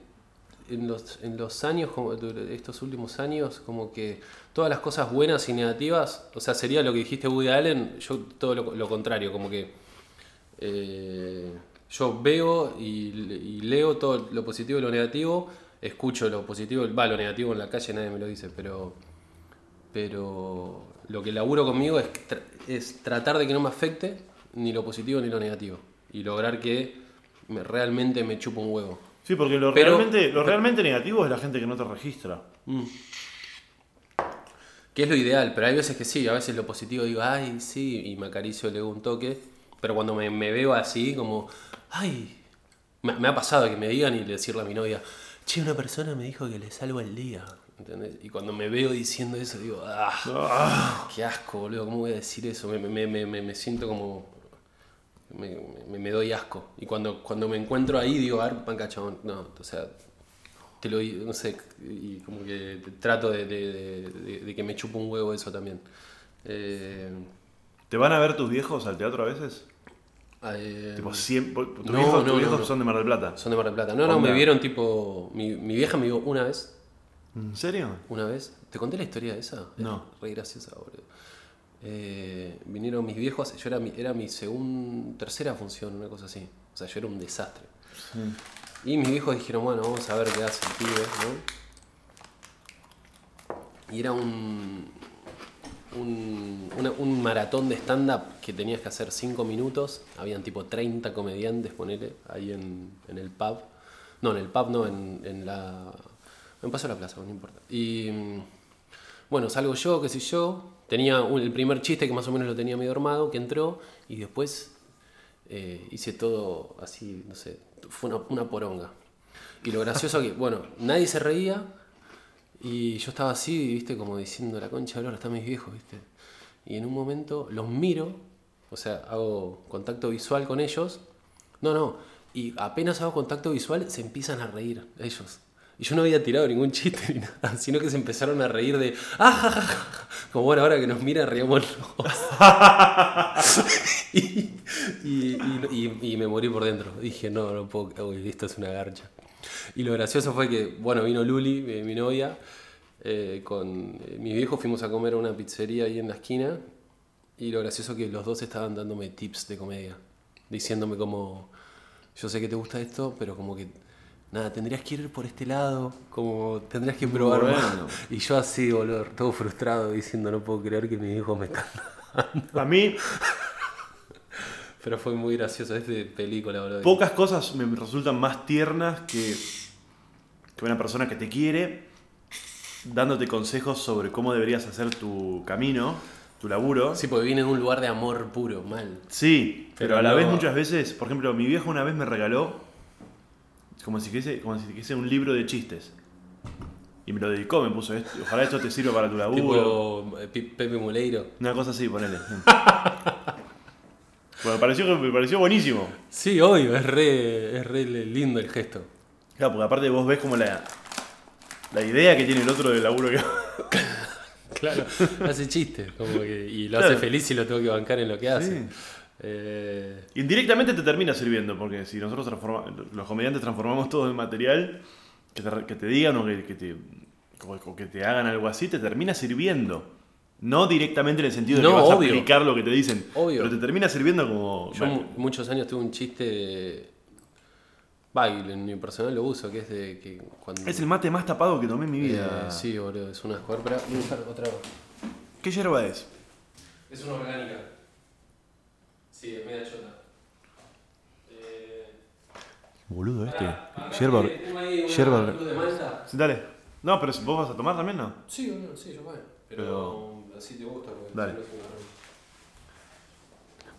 en los, en los años, como estos últimos años, como que todas las cosas buenas y negativas, o sea, sería lo que dijiste Woody Allen, yo todo lo, contrario, como que eh, yo veo y, leo todo lo positivo y lo negativo, escucho lo positivo, va, lo negativo en la calle nadie me lo dice, pero pero lo que laburo conmigo es, es tratar de que no me afecte ni lo positivo ni lo negativo y lograr que me- realmente me chupa un huevo. Sí, porque lo, Pero- realmente, lo realmente negativo es la gente que no te registra. Que es lo ideal, pero hay veces que sí, a veces lo positivo digo, ay, sí, y me acaricio, le doy un toque, pero cuando me, me veo así, como, ay, me, me ha pasado que me digan y decirle a mi novia, che, una persona me dijo que le salvo el día, ¿entendés? Y cuando me veo diciendo eso, digo, ah, qué asco, boludo, ¿cómo voy a decir eso? Me, me, me siento como, me, me, me doy asco. Y cuando, cuando me encuentro ahí, digo, a ver, panca, chabón, no, o sea, te lo no sé, y como que trato de, de- de- de- de que me chupe un huevo eso también. Eh, ¿Te van a ver tus viejos al teatro a veces? eh, Tipo, siempre, tus no, viejos, no, tus no, viejos no. son de Mar del Plata. son de Mar del Plata. No, no, me vieron tipo. Mi, mi vieja me vio una vez. ¿En serio? Una vez. ¿Te conté la historia de esa? No. Re graciosa, boludo. Eh, vinieron mis viejos, yo era mi, era mi segunda, tercera función, una cosa así. O sea, yo era un desastre. Y mis viejos dijeron, bueno, vamos a ver qué hace el pibe, ¿no? Y era un, un, una- un maratón de stand-up que tenías que hacer 5 minutos. Habían tipo 30 comediantes, ponele, ahí en, en el pub. No, en el pub no, en, en la... En Paso de la Plaza, no importa. Y mm, bueno, salgo yo, qué sé yo. Tenía el primer chiste que más o menos lo tenía medio armado, que entró. Y después eh, hice todo así, no sé, fue una, poronga. Y lo gracioso que, bueno, nadie se reía y yo estaba así, viste, como diciendo la concha de lora, están mis viejos, viste. Y en un momento los miro, o sea, hago contacto visual con ellos. No, no, y apenas hago contacto visual se empiezan a reír ellos. Y yo no había tirado ningún chiste ni nada, sino que se empezaron a reír de, ¡ah! ja, ja, ja". Como bueno, ahora que nos mira, riámonos. y, y, y- y- me morí por dentro. Dije, no, no puedo, uy, esto es una garcha. Y lo gracioso fue que, bueno, vino Luli, mi, mi novia, eh, con eh, mis viejos fuimos a comer a una pizzería ahí en la esquina. Y lo gracioso que los dos estaban dándome tips de comedia, diciéndome como, yo sé que te gusta esto, pero como que, nada, tendrías que ir por este lado, como tendrías que probar más. Bueno. Y yo así, boludo, todo frustrado, diciendo, no puedo creer que mis hijos me están... A mí, Pero fue muy gracioso, es de película, boludo. pocas cosas me resultan más tiernas que, que una persona que te quiere dándote consejos sobre cómo deberías hacer tu camino, tu laburo. Sí, porque viene de un lugar de amor puro, mal. Sí, pero, Pero a la no- vez muchas veces, por ejemplo, mi viejo una vez me regaló como si fuese, como si fuese un libro de chistes. Y me lo dedicó, me puso esto, ojalá esto te sirva para tu laburo. Tipo eh, Pepe Muleiro. Una cosa así, ponele. bueno, me pareció, me pareció buenísimo. Sí, obvio, es re, es re lindo el gesto. Claro, porque aparte vos ves como la, la idea que tiene el otro del laburo que... Claro, hace chistes, como que, y lo Claro. hace feliz y lo tengo que bancar en lo que hace. Sí. Eh, Indirectamente te termina sirviendo, porque si nosotros transforma- los comediantes transformamos todo en material, que te, que te digan o que, que te, o- que te hagan algo así, te termina sirviendo. No directamente en el sentido de No, que vas obvio. a aplicar lo que te dicen, Obvio. pero te termina sirviendo como... yo mu- muchos años tuve un chiste de. Va, y en mi personal lo uso, que es de que cuando. es el mate más tapado que tomé en mi vida. Eh, sí, boludo, es una escuadra. Otra. ¿Qué yerba es? Es una orgánica. Sí, es media chota. Eh, Boludo este. Yerba... yerba-. Dale. No, pero vos vas a tomar también, ¿no? Sí, boludo, sí, yo voy. Pero, así te gusta, porque Dale.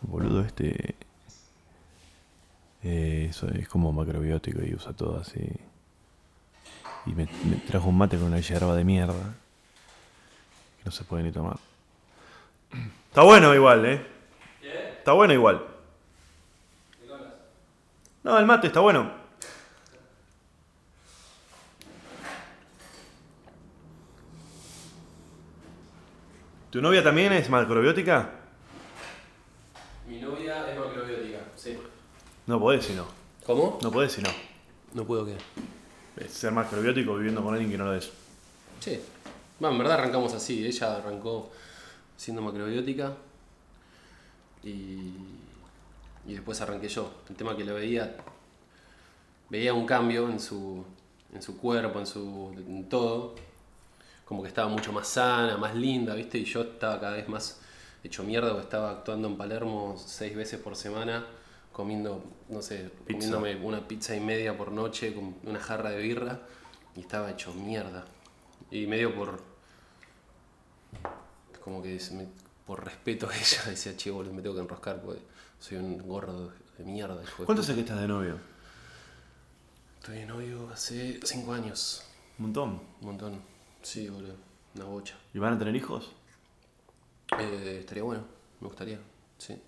Boludo, este. eh, eso es como macrobiótico y usa todo así. Y me, me trajo un mate con una yerba de mierda. Que no se puede ni tomar. Está bueno igual, ¿eh? Está bueno igual. No, el mate está bueno. ¿Tu novia también es macrobiótica? Mi novia es macrobiótica, sí. No podés si no. ¿Cómo? No podés si no. No puedo qué. Es ser macrobiótico viviendo con alguien que no lo es. Sí. Bueno, en verdad arrancamos así. Ella arrancó siendo macrobiótica y, y después arranqué yo. El tema que lo veía, veía un cambio en su, en su cuerpo, en su en todo. Como que estaba mucho más sana, más linda, ¿viste? Y yo estaba cada vez más hecho mierda porque estaba actuando en Palermo seis veces por semana, comiendo, no sé, Pizza. comiéndome una pizza y media por noche con una jarra de birra y estaba hecho mierda. Y medio por. Como que se me- por respeto a ella decía, che, boludo, me tengo que enroscar porque soy un gordo de mierda. ¿Cuánto puta". hace que estás de novio? Estoy de novio hace cinco años. Un montón. Un montón. Sí, boludo. Una bocha. ¿Y van a tener hijos? Eh, estaría bueno. Me gustaría. Sí.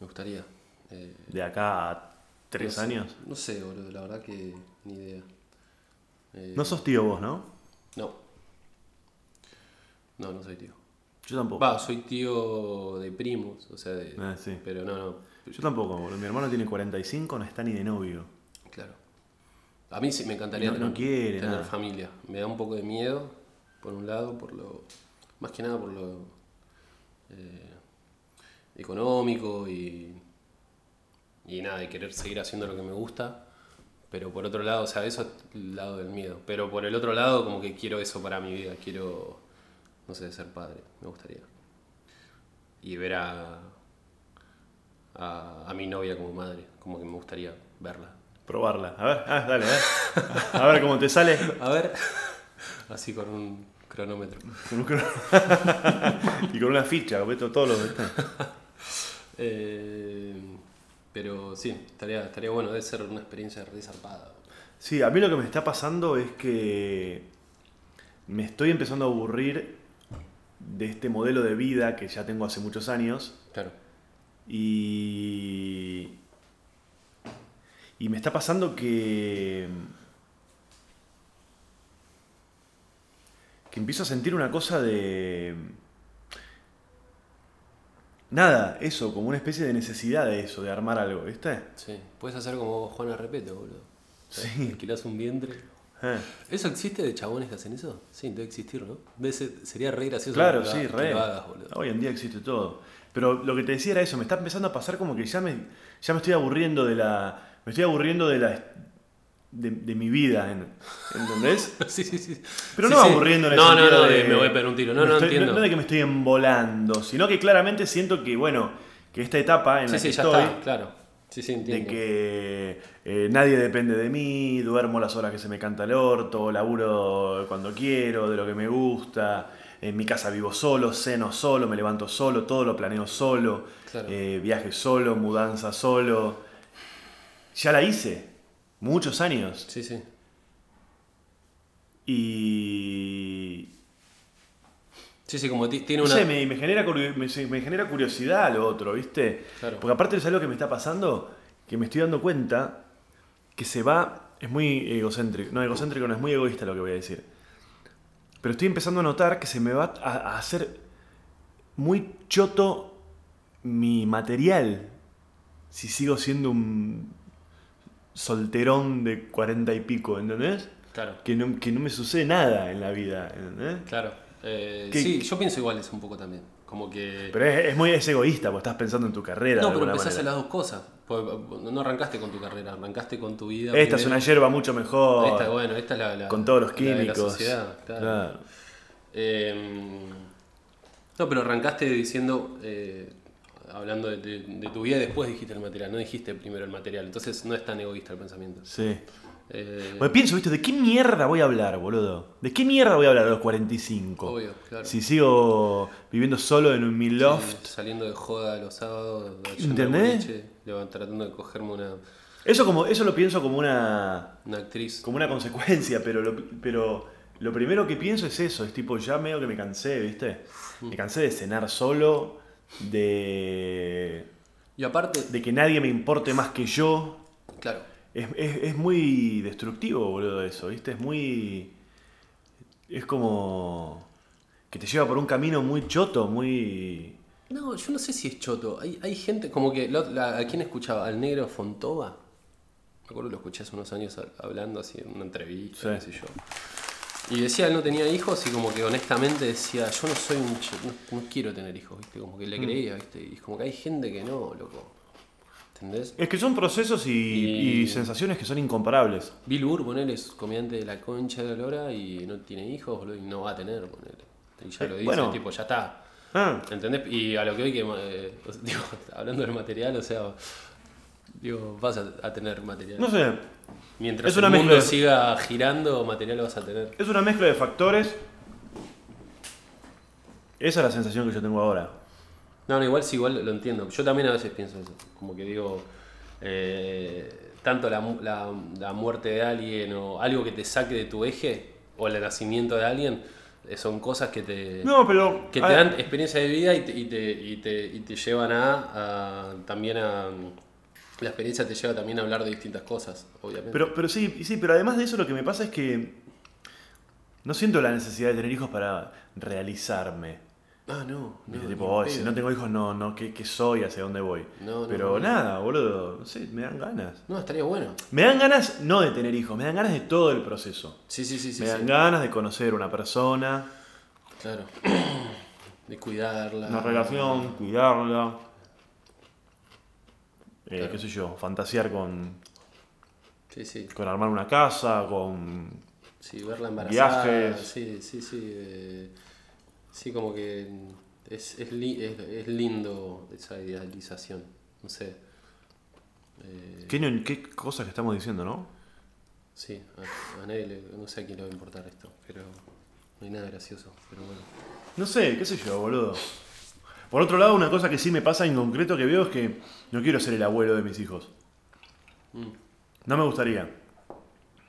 Me gustaría. Eh, ¿De acá a tres no sé- años? No sé, boludo. La verdad que ni idea. Eh, No sos tío vos, ¿no? No. No, no soy tío. Yo tampoco. Va, soy tío de primos, o sea, de, Ah, sí. pero no, no, Yo tampoco, boludo. Mi hermano tiene 45, no está ni de novio. claro. A mí sí me encantaría No- no tener, quiere, tener nada. familia. Me da un poco de miedo, por un lado, por lo más que nada por lo eh, económico y, y nada, de querer seguir haciendo lo que me gusta. Pero por otro lado, o sea, eso es el lado del miedo. Pero por el otro lado, como que quiero eso para mi vida. Quiero, no sé, ser padre. Me gustaría. Y ver a, a, a mi novia como madre. Como que me gustaría verla. Probarla. A ver, ah, dale, a ver. A ver cómo te sale. A ver. Así con un cronómetro. Con un cro- y con una ficha, todos los. Eh, pero sí, estaría, estaría bueno. Debe ser una experiencia re zarpada. Sí, a mí lo que me está pasando es que me estoy empezando a aburrir de este modelo de vida que ya tengo hace muchos años Claro. y y me está pasando que que empiezo a sentir una cosa de nada, eso, como una especie de necesidad de eso, de armar algo, ¿viste? Sí. Puedes hacer como Juana Repeto, boludo. Sí. Alquilás un vientre. Eh. ¿Eso existe de chabones que hacen eso? Sí, debe existir, ¿no? Debe ser- sería re gracioso Claro, que sí, que re. lo hagas, boludo. Hoy en día existe todo. Pero lo que te decía era eso, me está empezando a pasar como que ya me, ya me estoy aburriendo de la. Me estoy aburriendo de la. de, de mi vida, ¿en- ¿entendés? Sí, sí, sí. Pero Sí, no sí. aburriendo en el No, no, no, de, me voy a pegar un tiro. No, no, estoy- entiendo. No, de que me estoy embolando, sino que claramente siento que, bueno, que esta etapa en Sí, la sí, que ya estoy. está, claro. Sí, sí, De que eh, nadie depende de mí, duermo las horas que se me canta el orto, laburo cuando quiero, de lo que me gusta, en mi casa vivo solo, ceno solo, me levanto solo, todo lo planeo solo, Claro. eh, viaje solo, mudanza solo. Ya la hice, muchos años. Sí, sí. Y... Sí, sí, como ti- tiene No una. sé, me, me genera, me, genera curiosidad lo otro, ¿viste? Claro. Porque aparte es algo que me está pasando, que me estoy dando cuenta que se va, es muy egocéntrico, no egocéntrico, no es muy egoísta lo que voy a decir. Pero estoy empezando a notar que se me va a, a hacer muy choto mi material si sigo siendo un solterón de cuarenta y pico, ¿entendés? Claro, Que no, que no me sucede nada en la vida, ¿entendés? claro. Eh, ¿Qué- sí, yo pienso igual eso un poco también. Como que. Pero es, es muy es egoísta, porque estás pensando en tu carrera. no, de pero empezás en las dos cosas. Porque No arrancaste con tu carrera, arrancaste con tu vida. Esta es una yerba mucho mejor. Esta, bueno, esta es la, la- con todos los la de la químicos. sociedad, claro. Claro. Eh, no, pero arrancaste diciendo, eh, hablando de, de- de tu vida después dijiste el material, no dijiste primero el material, entonces no es tan egoísta el pensamiento. Sí. Eh, Porque pienso, ¿viste? ¿De qué mierda voy a hablar, boludo? ¿De qué mierda voy a hablar a los 45? Obvio, claro. Si sigo viviendo solo en mi sí, loft. saliendo de joda los sábados, ¿Entendés? boliche, tratando de cogerme una, Eso, como, eso lo pienso como una, una actriz. como una consecuencia, pero lo, pero lo primero que pienso es eso. Es tipo, ya medio que me cansé, ¿viste? Me cansé de cenar solo, de, Y aparte, de que nadie me importe más que yo. claro, Es, es- es muy destructivo, boludo, eso, ¿viste? Es muy. Es como. que te lleva por un camino muy choto, muy. No, yo no sé si es choto. Hay, hay gente, como que. la- ¿A quién escuchaba? ¿Al negro Fontova? Me acuerdo que lo escuché hace unos años ha- hablando así en una entrevista, Sí. qué sé yo. Y decía, él no tenía hijos y como que honestamente decía, yo no soy un... No, no quiero tener hijos, ¿viste? Como que le Mm. creía, ¿viste? Y es como que hay gente que no, loco. ¿Entendés? Es que son procesos y, Y- y sensaciones que son incomparables. Bill Burr, ponele, es comediante de la concha de la lora y no tiene hijos, boludo, y no va a tener, ponele. Y ya lo dice, Bueno. tipo, ya está. Ah, ¿Entendés? Y a lo que hoy que, eh, digo, hablando del material, o sea, digo, vas a, a tener material. no sé. Mientras es una el mundo de- siga girando, material vas a tener. Es una mezcla de factores. Esa es la sensación que yo tengo ahora. No, no, igual sí, igual lo entiendo. Yo también a veces pienso eso. Como que digo, eh, tanto la, la- la muerte de alguien o algo que te saque de tu eje o el nacimiento de alguien, eh, son cosas que te, No, pero. que te ver, dan experiencia de vida y te, y te, y te, y te llevan a, a- también a... La experiencia te lleva también a hablar de distintas cosas, obviamente. Pero, pero sí, sí, pero además de eso lo que me pasa es que no siento la necesidad de tener hijos para realizarme. Ah, no, no. Viste, tipo, en "Oy, si no tengo hijos, no, no, ¿qué, qué soy? ¿Hacia dónde voy? No, no, pero nada, boludo, no sé, me dan ganas. No, estaría bueno. Me dan ganas no de tener hijos, me dan ganas de todo el proceso. Sí, sí, sí, sí. me dan sí. ganas de conocer una persona, Claro. De cuidarla. una relación, cuidarla. Eh, Claro. qué sé yo, fantasear con, Sí, sí. con armar una casa, con... Sí, verla embarazada. Viajes. Sí, sí, sí. eh, sí, como que es, es, li- es, es lindo esa idealización. No sé. Eh, ¿Qué, qué cosas que estamos diciendo, no? sí, a, a nadie le, no sé a quién le va a importar esto, pero no hay nada gracioso. Pero bueno. No sé, qué sé yo, boludo. Por otro lado, una cosa que sí me pasa en concreto que veo es que no quiero ser el abuelo de mis hijos. Mm. No me gustaría.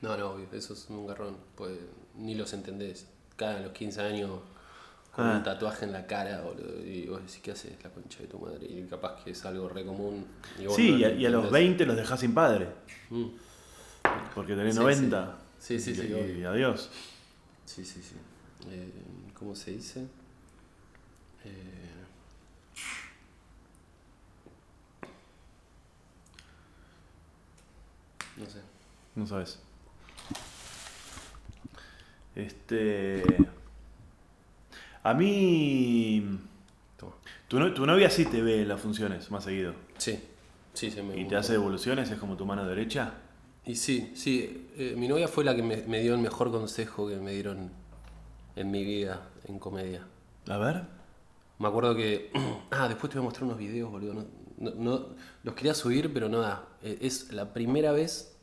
No, no, obvio, eso es un garrón. Pues ni los entendés. Cada los 15 años con Ah. un tatuaje en la cara, boludo. Y vos decís, ¿qué haces? La concha de tu madre. Y capaz que es algo re común. y vos Sí, no y a, y a los entendés. 20 los dejas sin padre. Mm. Porque tenés Sí, 90. sí. Sí, sí, sí, Y, obvio. y adiós. Sí, sí, sí. Eh, ¿Cómo se dice? Eh, no sé. No sabes. Este. A mí. Tu, no- tu novia sí te ve las funciones más seguido. Sí, sí, se me Y te hace devoluciones, es como tu mano derecha. Y sí, sí. eh, mi novia fue la que me, me dio el mejor consejo que me dieron en mi vida en comedia. A ver. Me acuerdo que. Ah, después te voy a mostrar unos videos, boludo. No, no- no- los quería subir, pero no da. Eh, Es la primera vez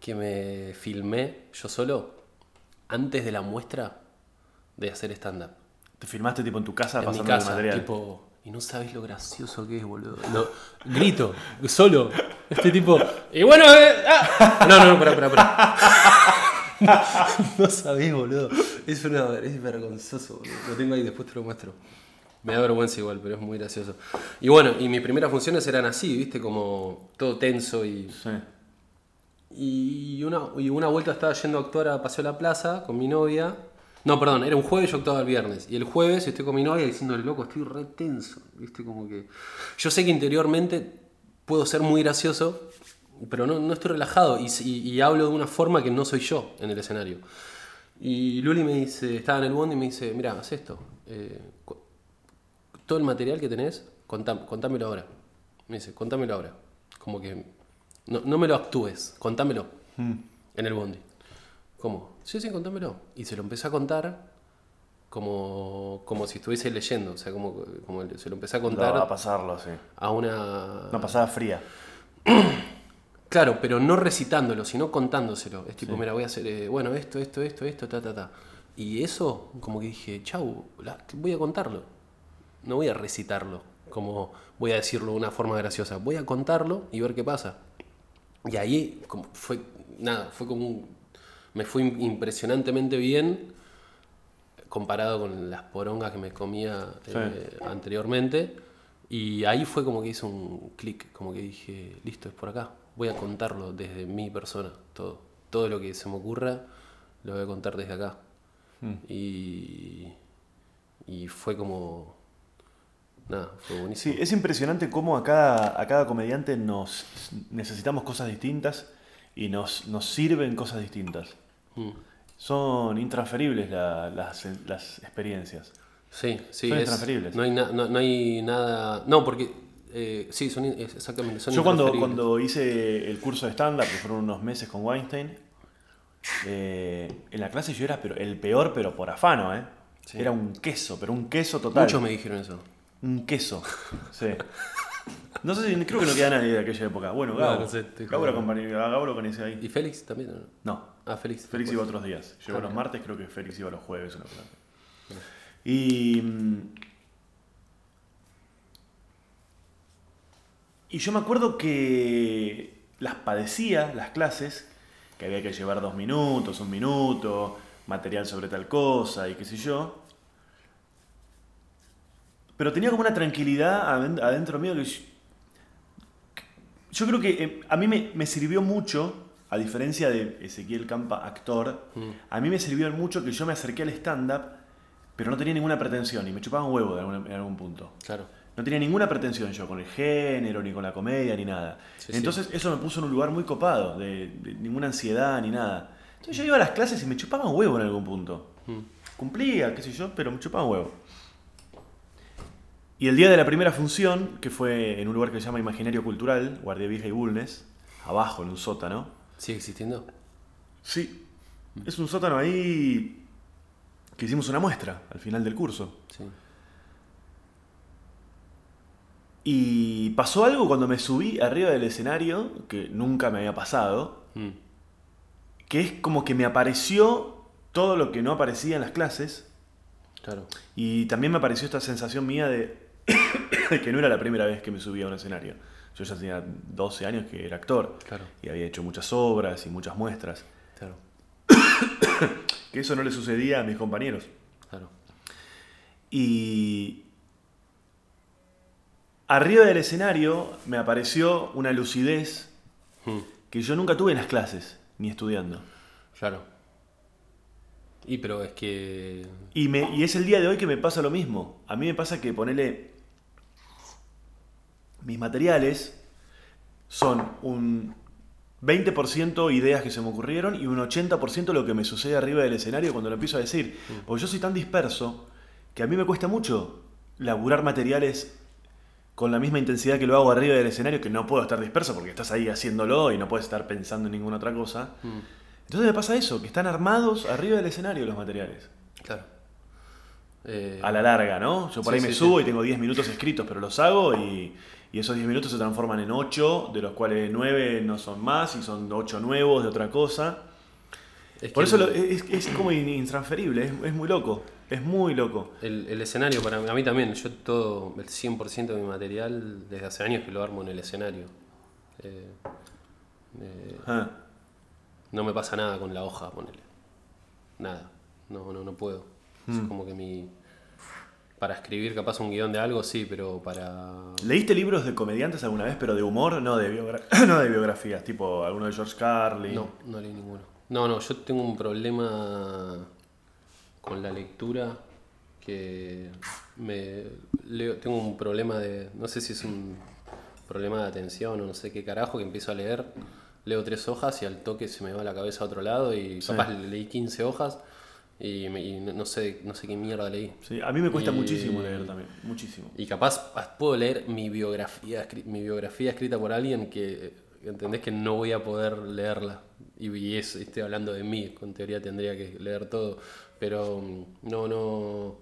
que me filmé yo solo antes de la muestra de hacer stand-up. Te filmaste tipo en tu casa En mi pasando el casa, material. tipo. Y no sabes lo gracioso que es, boludo. No, grito, solo. Este tipo. Y bueno, eh, ah. No, no, no, pará, pará, pará. No sabés, boludo. Es, una, es vergonzoso, boludo. Lo tengo ahí, después te lo muestro. Me da vergüenza igual, pero es muy gracioso. Y bueno, y mis primeras funciones eran así, viste, como todo tenso y. Sí. Y una, y una vuelta estaba yendo a actuar a Paseo La Plaza con mi novia. No, perdón, era un jueves, yo actuaba el viernes. Y el jueves estoy con mi novia diciéndole, loco, estoy re tenso. ¿Viste? Como que. Yo sé que interiormente puedo ser muy gracioso, pero no, no estoy relajado. Y, y- y hablo de una forma que no soy yo en el escenario. Y Luli me dice, estaba en el bondi y me dice, mira, haz esto. eh, todo el material que tenés, contám- contámelo ahora. Me dice, contámelo ahora. Como que no, no me lo actúes, contámelo. En el bondi. ¿Cómo? Sí, sí, contámelo. Y se lo empecé a contar como, como si estuviese leyendo. O sea, como, como se lo empecé a contar No, a pasarlo, sí. a una... Una pasada fría. Claro, pero no recitándolo, sino contándoselo. Es tipo, mira, voy a hacer, eh, bueno, esto, esto, esto, esto, ta, ta, ta. Y eso, como que dije, chau, la- voy a contarlo. No voy a recitarlo, como voy a decirlo de una forma graciosa. Voy a contarlo y ver qué pasa. Y ahí como fue, nada, fue como un, me fue im- impresionantemente bien comparado con las porongas que me comía eh, anteriormente. Y ahí fue como que hizo un clic, como que dije, listo, es por acá. Voy a contarlo desde mi persona, todo. Todo lo que se me ocurra, lo voy a contar desde acá. Y, y fue como... nada, fue buenísimo. Sí, es impresionante cómo a cada, a cada comediante nos necesitamos cosas distintas y nos, nos sirven cosas distintas. Mm. Son intransferibles la- las, las experiencias. Sí, sí, Son es- intransferibles. No hay, na- no, no hay nada. No, porque. eh, sí, son exactamente. Son Yo cuando, cuando hice el curso de stand-up, que fueron unos meses con Weinstein, eh, en la clase yo era pero el peor, pero por afano, ¿eh? Sí. Era un queso, pero un queso total. Muchos me dijeron eso. Un queso. Sí. No sé si creo que no queda nadie de aquella época. Bueno, Gabo. No, no sé, Gabo, lo conocí ahí. ¿Y Félix también? no? No. Ah, Félix. Félix después. iba otros días. Llegó Ah, los martes, creo que Félix iba los jueves. Una cosa así. Y. mm, Y yo me acuerdo que las padecía, las clases, que había que llevar dos minutos, un minuto, material sobre tal cosa y qué sé yo. Pero tenía como una tranquilidad aden- adentro mío que yo, yo creo que eh, a mí me, me sirvió mucho, a diferencia de Ezequiel Campa, actor, a mí me sirvió mucho que yo me acerqué al stand-up, pero no tenía ninguna pretensión y me chupaba un huevo de algún- en algún punto. Claro. No tenía ninguna pretensión yo con el género, ni con la comedia, ni nada. Sí, Entonces eso me puso en un lugar muy copado, de, de ninguna ansiedad ni nada. Entonces yo iba a las clases y me chupaba un huevo en algún punto. Mm. Cumplía, qué sé yo, pero me chupaba un huevo. Y el día de la primera función, que fue en un lugar que se llama Imaginario Cultural, Guardia Vieja y Bulnes, abajo en un sótano. ¿Sigue existiendo? Sí. Es un sótano ahí que hicimos una muestra al final del curso. Sí. Y pasó algo cuando me subí arriba del escenario, que nunca me había pasado, Mm. que es como que me apareció todo lo que no aparecía en las clases, Claro. y también me apareció esta sensación mía de, de que no era la primera vez que me subía a un escenario. Yo ya tenía 12 años que era actor, Claro. y había hecho muchas obras y muchas muestras, Claro. que eso no le sucedía a mis compañeros. Claro. Y arriba del escenario me apareció una lucidez Mm. que yo nunca tuve en las clases, ni estudiando. Claro. Y pero es que. Y, me, y es el día de hoy que me pasa lo mismo. A mí me pasa que ponele. Mis materiales son un 20% ideas que se me ocurrieron y un 80% lo que me sucede arriba del escenario cuando lo empiezo a decir. Porque yo soy tan disperso que a mí me cuesta mucho laburar materiales con la misma intensidad que lo hago arriba del escenario, que no puedo estar disperso porque estás ahí haciéndolo y no puedes estar pensando en ninguna otra cosa. Mm. Entonces me pasa eso, que están armados arriba del escenario los materiales. Claro. Eh, A la larga, ¿no? Yo por Sí, ahí me sí, subo sí. y tengo 10 minutos escritos, pero los hago y, y esos 10 minutos se transforman en 8, de los cuales 9 no son más y son 8 nuevos de otra cosa. es Por eso el- lo- es, es como in- intransferible, es, es muy loco, es muy loco. El, el escenario, para mí, a mí también, yo todo, el 100% de mi material, desde hace años que lo armo en el escenario. Eh, eh, Ah, no me pasa nada con la hoja, ponele. Nada. No, no, no puedo. Mm. Es como que mi. Para escribir capaz un guion de algo, sí, pero para. ¿Leíste libros de comediantes alguna vez, pero de humor, no de, biogra- no de biografías, tipo alguno de George Carlin? No, no leí ninguno. No, no, yo tengo un problema con la lectura que me leo, tengo un problema de, no sé si es un problema de atención o no sé qué carajo, que empiezo a leer, leo tres hojas y al toque se me va la cabeza a otro lado y Sí. capaz leí 15 hojas y, y no, no sé, no sé qué mierda leí. Sí, a mí me cuesta Y- muchísimo leer también, muchísimo. Y capaz puedo leer mi biografía, mi biografía escrita por alguien que entendés que no voy a poder leerla. Y, y es, estoy hablando de mí, con teoría tendría que leer todo. Pero mm, no, no.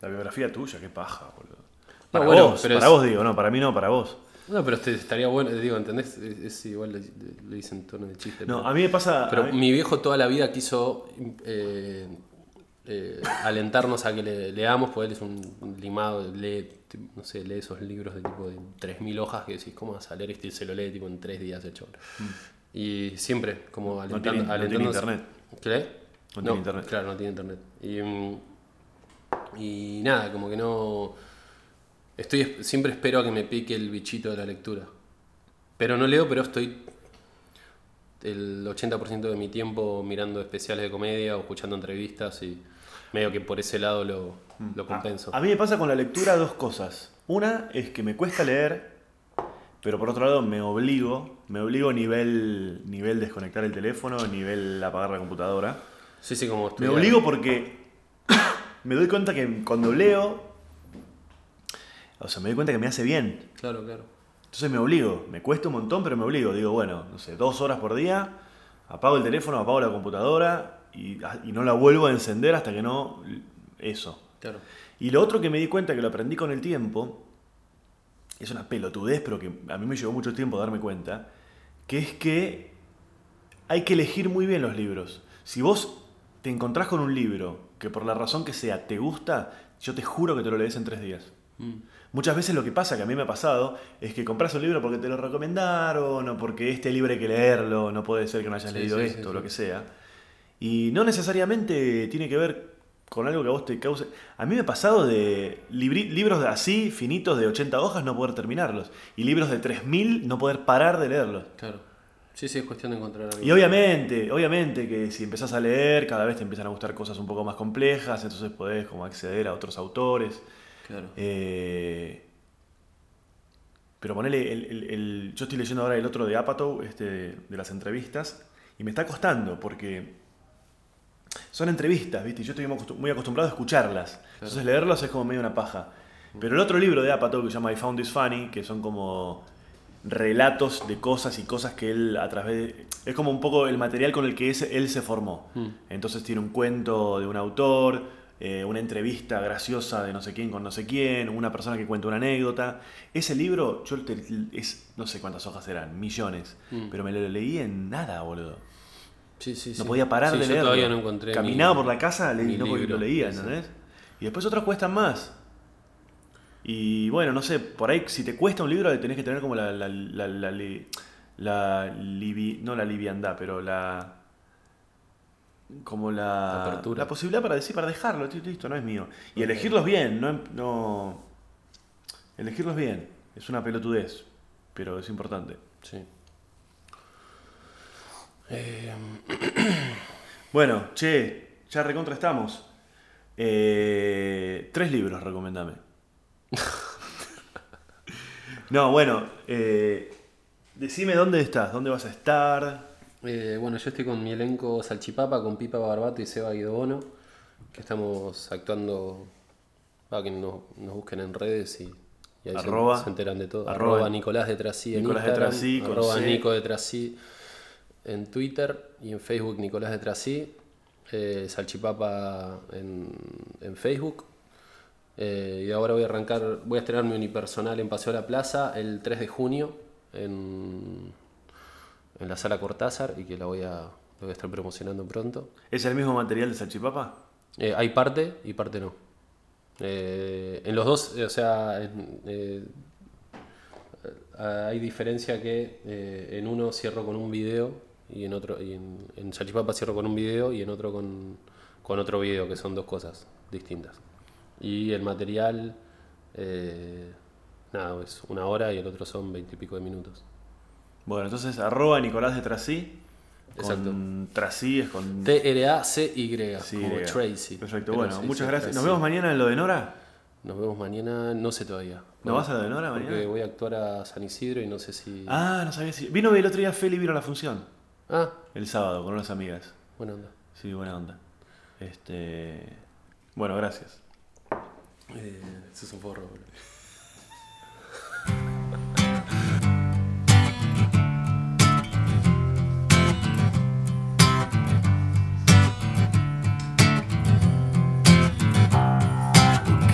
La biografía tuya, qué paja, boludo. No, Para bueno, vos, pero para es- vos digo, no, para mí no, para vos. No, pero este, estaría bueno, digo, ¿entendés? Es, es igual, le, le dicen tono de chiste. No, pero- a mí me pasa... Pero mí- mi viejo toda la vida quiso eh, eh, alentarnos a que le, leamos, porque él es un, limado, lee, no sé, lee esos libros de tipo de 3.000 hojas que decís, ¿cómo vas a leer este? Y se lo lee tipo en 3 días el chabón. Y siempre, como Mm. No alentando, tiene- no tiene internet. ¿Qué lee? No tiene internet. Claro, no tiene internet. Y, mm, y nada, como que no... Estoy, siempre espero a que me pique el bichito de la lectura. Pero no leo, pero estoy el 80% de mi tiempo mirando especiales de comedia o escuchando entrevistas y medio que por ese lado lo, lo compenso. A, a mí me pasa con la lectura dos cosas. Una es que me cuesta leer, pero por otro lado me obligo, me obligo nivel, nivel desconectar el teléfono, nivel apagar la computadora. Sí, sí, como Me estudiar. obligo porque me doy cuenta que cuando leo, o sea, me doy cuenta que me hace bien. Claro, claro. Entonces me obligo, me cuesta un montón, pero me obligo. Digo, bueno, no sé, dos horas por día, apago el teléfono, apago la computadora y, y no la vuelvo a encender hasta que no... Eso. Claro. Y lo otro que me di cuenta que lo aprendí con el tiempo, es una pelotudez, pero que a mí me llevó mucho tiempo darme cuenta, que es que hay que elegir muy bien los libros. Si vos te encontrás con un libro que por la razón que sea te gusta, yo te juro que te lo lees en tres días. Muchas veces lo que pasa, que a mí me ha pasado, es que compras un libro porque te lo recomendaron o porque este libro hay que leerlo, no puede ser que no hayas Sí, leído sí, esto, sí. lo que sea. Y no necesariamente tiene que ver con algo que a vos te cause... A mí me ha pasado de libri- libros de así, finitos, de 80 hojas, no poder terminarlos. Y libros de 3000, no poder parar de leerlos. Claro. Sí, sí, es cuestión de encontrar algo. Y obviamente, obviamente que si empezás a leer, cada vez te empiezan a gustar cosas un poco más complejas, entonces podés como acceder a otros autores. Claro. Eh, pero ponele, el, el- el- yo estoy leyendo ahora el otro de Apatow, este, de las entrevistas, y me está costando porque son entrevistas, ¿viste? Y yo estoy muy acostum- muy acostumbrado a escucharlas. Entonces leerlos es como medio una paja. Pero el otro libro de Apatow que se llama I Found This Funny, que son como relatos de cosas y cosas que él a través de... Es como un poco el material con el que ese- él se formó. Entonces tiene un cuento de un autor, eh, una entrevista graciosa de no sé quién con no sé quién, una persona que cuenta una anécdota. Ese libro, yo te- es, no sé cuántas hojas eran, millones, pero me lo leí en nada, boludo. Sí, sí, No sí. podía parar Sí, de todavía no encontré Caminaba mi- por la casa le- mi y no porque libro, lo leía, sí. ¿entendés? Y después otros cuestan más. Y bueno, no sé, por ahí si te cuesta un libro tenés que tener como la, la, la, la, li- la livi- no la liviandad, pero la como la, La apertura. la posibilidad para decir, para dejarlo, listo, no es mío. Y elegirlos bien, no, no elegirlos bien, es una pelotudez, pero es importante. Sí. Eh, Bueno, che, ya recontra estamos. Eh, tres libros, recomendame. no, bueno, eh, decime dónde estás, dónde vas a estar. eh, bueno, yo estoy con mi elenco Salchipapa, con Pipa Barbato y Seba Guidobono, que estamos actuando para que nos, nos busquen en redes y, y ahí se- Arroba- se, enteran de todo. arroba Arroba, Nicolás de Trasí en Nicolás de Trasí arroba C. Nico de Trasí en Twitter y en Facebook Nicolás de Trasí, eh, Salchipapa en, en Facebook. Eh, y ahora voy a arrancar, voy a estrenar mi unipersonal en Paseo de la Plaza el 3 de junio en, en la sala Cortázar y que la voy a, la voy a estar promocionando pronto. ¿Es el mismo material de Salchipapa? Eh, hay parte y parte no. En los dos, o sea, en- hay diferencia que en uno cierro con un video y en otro, y en, en Salchipapa cierro con un video y en otro con, con otro video, que son dos cosas distintas. Y el material, eh, nada, es una hora y el otro son veintipico de minutos. Bueno, entonces arroba Nicolás de Trasí. Exacto. Con Trasí es con T-R-A-C-Y, Sí, como Y. Tracy. Perfecto, Pero bueno, muchas gracias. Nos Tracy. vemos mañana en lo de Nora. Nos vemos mañana, no sé todavía. ¿No vas a lo de Nora Porque mañana? voy a actuar a San Isidro y no sé si. Ah, no sabía si. Vino el otro día Feli, vino a la función. Ah, El sábado con unas amigas. buena onda. Sí, buena onda. Este. Bueno, gracias. Eh, eso es un forro, boludo.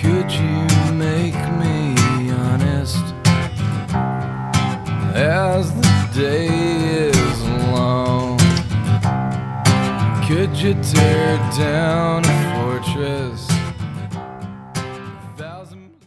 Could you make me honest as the day you tear down a fortress